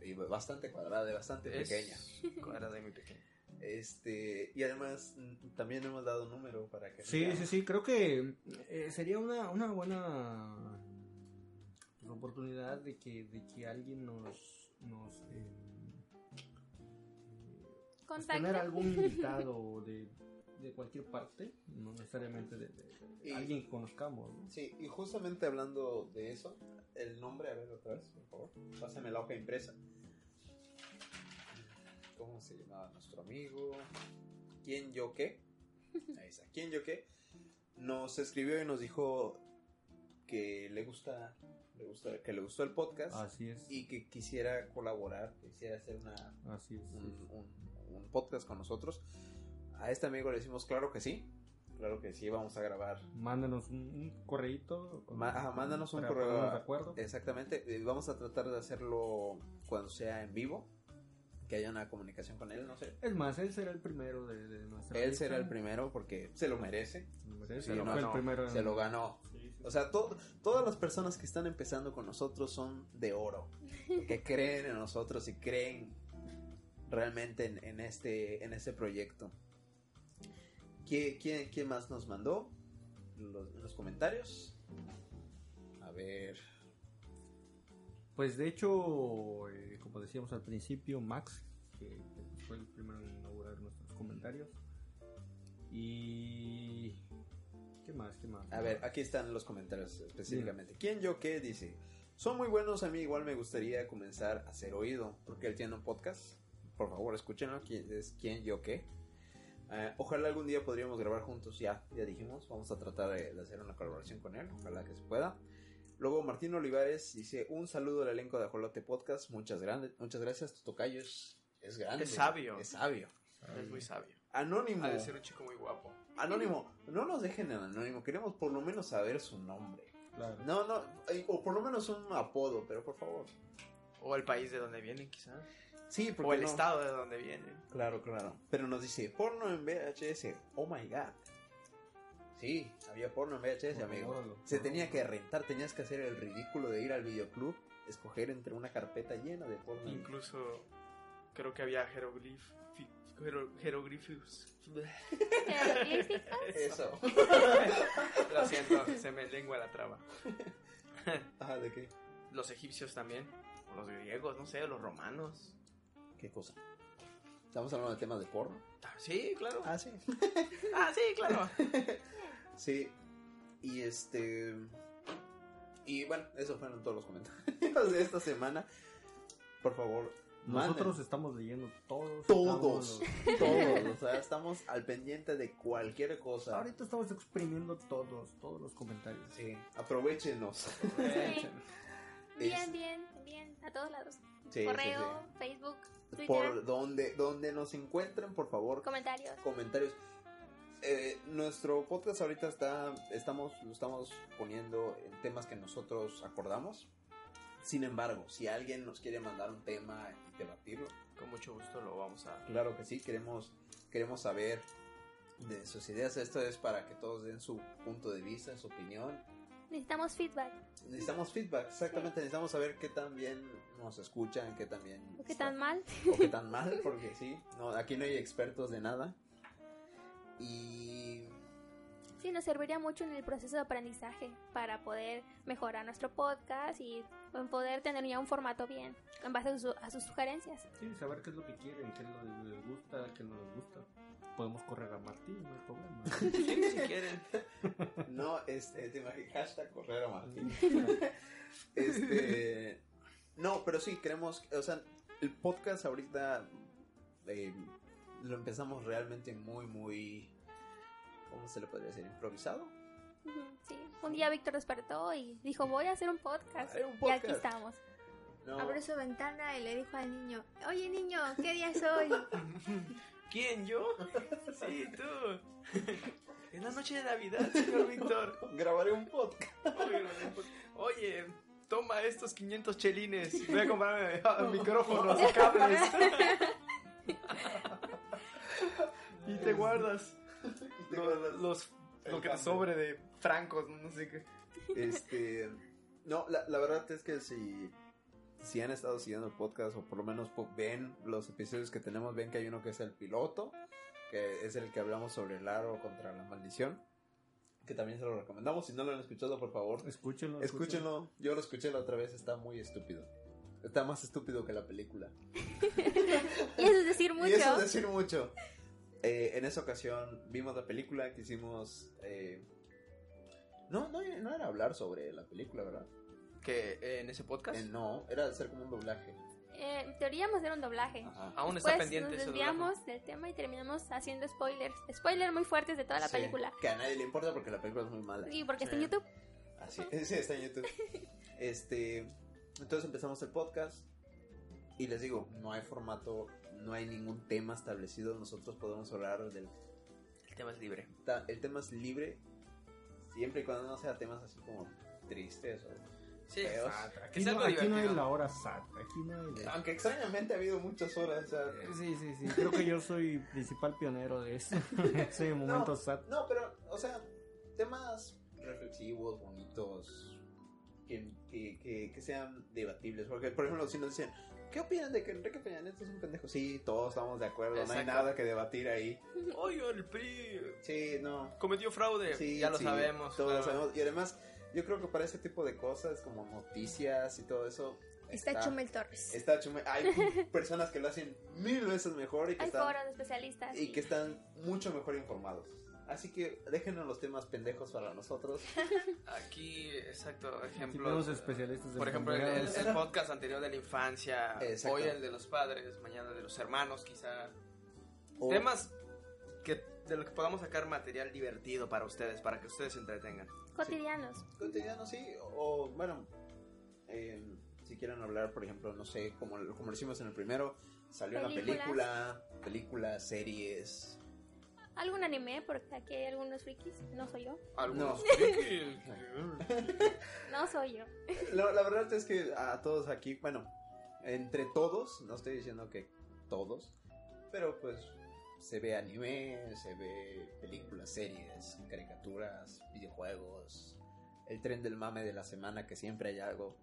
Y bastante cuadrada, y bastante Es pequeña. Cuadrada y muy pequeña. Este, y además mm, también hemos dado un número para que... Sí, sí, sí, creo que eh, sería una, una buena pues, oportunidad de que, de que alguien nos, nos eh, pues, tener algún invitado de, de cualquier parte, no necesariamente de, de- de Y- alguien que conozcamos. ¿no? Sí, y justamente hablando de eso, el nombre, a ver otra vez, por favor. Pásame la hoja impresa. ¿Cómo se llamaba nuestro amigo? ¿Quién yo qué? Ahí está. ¿Quién yo qué? Nos escribió y nos dijo que le gusta, le gusta, que le gustó el podcast Así es, y que quisiera colaborar, quisiera hacer una, así es. un, un- un podcast con nosotros. A este amigo le decimos claro que sí, claro que sí, vamos a grabar Mándanos un, un correíto. con- ajá, mándanos un correo. de acuerdo. Exactamente. eh, Vamos a tratar de hacerlo cuando sea en vivo. Que haya una comunicación con él, no sé. Es más, él será el primero de, de nuestra Él será el primero porque se lo merece. Se lo merece, Sí, no el primero. Se lo ganó. O sea, to- todas las personas que están empezando con nosotros son de oro. Que creen en nosotros y creen realmente en, en este, en este proyecto. ¿Quién, quién, quién más nos mandó? Los, los comentarios. A ver. Pues de hecho, eh, como decíamos al principio, Max, que fue el primero en inaugurar nuestros comentarios. Y... ¿Qué más? ¿Qué más? A ver, aquí están los comentarios específicamente. ¿Quién yo qué? Dice. Son muy buenos, a mí igual me gustaría comenzar a hacer oído, porque él tiene un podcast. Por favor, escúchenlo. ¿Quién es quién yo qué? Eh, ojalá algún día podríamos grabar juntos, ya, ya dijimos. Vamos a tratar de, de hacer una colaboración con él, ojalá que se pueda. Luego Martín Olivares dice, un saludo al elenco de Ajolote Podcast, muchas, grandes, muchas gracias, tu tocayo es, es grande. Es sabio. Es sabio. Es muy sabio. Anónimo. Ha de ser un chico muy guapo. Anónimo, no nos dejen en anónimo, queremos por lo menos saber su nombre. Claro. No, no, eh, o por lo menos un apodo, pero por favor. O el país de donde vienen, quizás. Sí, porque O el no? estado de donde vienen. Claro, claro. Pero nos dice, porno en VHS. Oh my god. Sí, había porno en VHS, Por amigo. Se por tenía que rentar, tenías que hacer el ridículo de ir al videoclub, escoger entre una carpeta llena de porno. Incluso creo que había jeroglif... jero-. Jeroglíficos. Eso. Lo siento, se me lengua la traba. Ajá, ¿de qué? Los egipcios también. O los griegos, no sé, los romanos. ¿Qué cosa? Estamos hablando de temas de porno. Ah, Sí, claro. Ah, sí. Ah, sí, claro. Sí. Y este. Y bueno, esos fueron todos los comentarios de esta semana. Por favor, Nosotros Manden. estamos leyendo todos. Todos, los- todos, o sea, estamos al pendiente de cualquier cosa. Ahorita estamos exprimiendo todos, todos los comentarios. Sí, aprovechenos. Sí. Bien, Es- bien, bien, a todos lados. Sí, sí, Correo, Facebook. Twitter, Por donde, donde nos encuentren, por favor, comentarios. comentarios. Eh, nuestro podcast ahorita está, estamos, lo estamos poniendo en temas que nosotros acordamos. Sin embargo, si alguien nos quiere mandar un tema y debatirlo, Con mucho gusto lo vamos a... claro que sí, queremos, queremos saber de sus ideas. Esto es para que todos den su punto de vista, su opinión. Necesitamos feedback. Necesitamos feedback, exactamente. Necesitamos saber qué tan bien nos escuchan, qué tan bien. ¿O qué está- tan mal? o qué tan mal, porque sí, no, aquí no hay expertos de nada. Y Sí, nos serviría mucho en el proceso de aprendizaje para poder mejorar nuestro podcast y poder tener ya un formato bien en base a, su- a sus sugerencias. Sí, saber qué es lo que quieren, qué es lo que les gusta, qué no les gusta. Podemos correr a Martín, no hay problema. Sí, si quieren. no, este, te imaginas, hashtag correr a Martín. este, no, pero sí, queremos, o sea, el podcast ahorita eh, lo empezamos realmente muy, muy, ¿cómo se le podría decir? Improvisado. Sí, un día Víctor despertó y dijo, voy a hacer un podcast. Un Y aquí estamos. No, Abrió su ventana y le dijo al niño, oye niño, ¿qué día es hoy? ¿Quién, yo? Sí, tú. Es la noche de Navidad, señor Víctor. grabaré un podcast. Oye, toma estos 500 chelines. Voy a comprarme ah, micrófonos y cables. y te guardas te lo- guardas los, el lo que te sobre de francos, no sé qué. Este, no, la, la verdad es que si, si han estado siguiendo el podcast o por lo menos ven los episodios que tenemos, ven que hay uno que es el piloto, que es el que hablamos sobre el aro contra la maldición, que también se lo recomendamos. Si no lo han escuchado, por favor, Escúchenlo. escúchenlo. Yo lo escuché la otra vez, está muy estúpido. Está más estúpido que la película. Y eso es decir mucho. Y eso es decir mucho. Eh, en esa ocasión vimos la película, quisimos... eh, no, no, no era hablar sobre la película, ¿verdad? Que eh, en ese podcast Eh, no, era hacer como un doblaje. Eh, en teoría vamos a hacer un doblaje. Ajá. aún está pendiente nos desviamos del tema y terminamos haciendo spoilers. Spoilers muy fuertes de toda la Sí, película. Que a nadie le importa porque la película es muy mala. Sí, porque está en Sí. YouTube. Así, sí, está en YouTube. Este, entonces empezamos el podcast y les digo, no hay formato, no hay ningún tema establecido. Nosotros podemos hablar del El tema es libre. ta- el tema es libre siempre y cuando no sea temas así como tristes o Sí, Feos. Aquí, sea no, algo aquí no hay la hora SAT. Aquí no hay. de- Aunque extrañamente ha habido muchas horas. sea, Eh, Sí, sí, sí. Creo que yo soy principal pionero de eso. soy en momentos SAT. No, pero, o sea, temas reflexivos, bonitos, que, que, que, que sean debatibles. Porque, por ejemplo, si nos dicen, ¿qué opinan de que Enrique Peña Nieto es un pendejo? Sí, todos estamos de acuerdo, no hay nada que debatir ahí. Oye, el PRI Sí, no. cometió fraude. Sí, ya lo sí, sabemos. Todos lo sabemos. Y además, yo creo que para ese tipo de cosas, como noticias y todo eso. Está Chumel Torres. Está Chumel. Hay personas que lo hacen mil veces mejor y que Hay están foros especialistas. y que están mucho mejor informados. Así que déjenos los temas pendejos para nosotros. Aquí, exacto, Aquí ejemplos. tenemos especialistas de Por ejemplo, el, el- el podcast anterior de la infancia, Exacto. hoy el de los padres, mañana de los hermanos, quizá. O- Temas que de lo que podamos sacar material divertido para ustedes, para que ustedes se entretengan. Cotidianos. cotidianos, sí. O, bueno, eh, si quieren hablar, por ejemplo, no sé, como, como lo hicimos en el primero, salió una Películas. película, películas, series. ¿Algún anime? Porque aquí hay algunos frikis. No soy yo. Algunos No. frikis. No soy yo. La, la verdad es que a todos aquí, bueno, entre todos, no estoy diciendo que todos, pero pues se ve anime, se ve películas, series, caricaturas, videojuegos, el tren del mame de la semana que siempre hay algo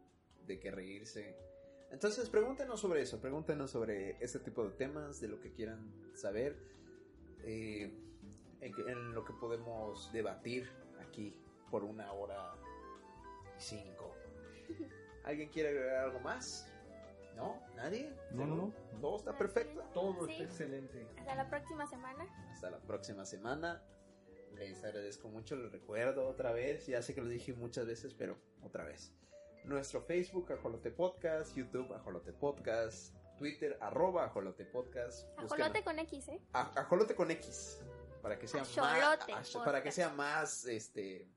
de que reírse. Entonces pregúntenos sobre eso, pregúntenos sobre ese tipo de temas, de lo que quieran saber, eh, en, lo que podemos debatir aquí por una hora y cinco. ¿Alguien quiere agregar algo más? ¿No? ¿Nadie? No, no, no. Todo está perfecto. Todo Sí. está excelente. Hasta la próxima semana. Hasta la próxima semana. Les agradezco mucho, les recuerdo otra vez. Ya sé que lo dije muchas veces, pero otra vez. Nuestro Facebook, Ajolote Podcast, YouTube, Ajolote Podcast, Twitter, arroba Ajolote Podcast. Busquen- Ajolote con X, ¿eh? A- Ajolote con X. Para que sea Ajolote más. Para que sea más, este.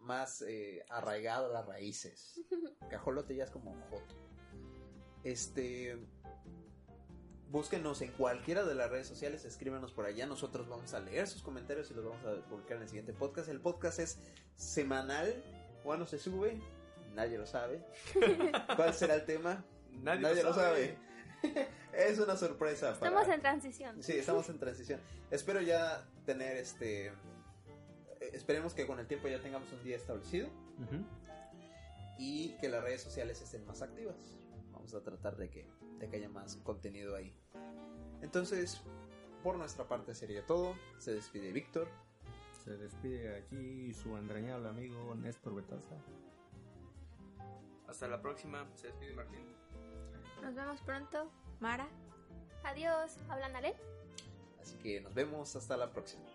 Más eh, arraigado a las raíces. Que ajolote ya es como joto. Este. Búsquenos en cualquiera de las redes sociales, escríbenos por allá. Nosotros vamos a leer sus comentarios y los vamos a publicar en el siguiente podcast. El podcast es semanal. ¿Cuándo se sube? Nadie lo sabe. ¿Cuál será el tema? Nadie, lo sabe. es una sorpresa. para- Estamos en transición. Sí, estamos en transición. Espero ya tener este. Esperemos que con el tiempo ya tengamos un día establecido y que las redes sociales estén más activas. Vamos a tratar de que, de que haya más contenido ahí. Entonces, por nuestra parte sería todo. Se despide Víctor. Se despide aquí su entrañable amigo Néstor Betaza. Hasta la próxima. Se despide Martín. Nos vemos pronto. Mara. Adiós. ¿Hablan Ale? Así que nos vemos hasta la próxima.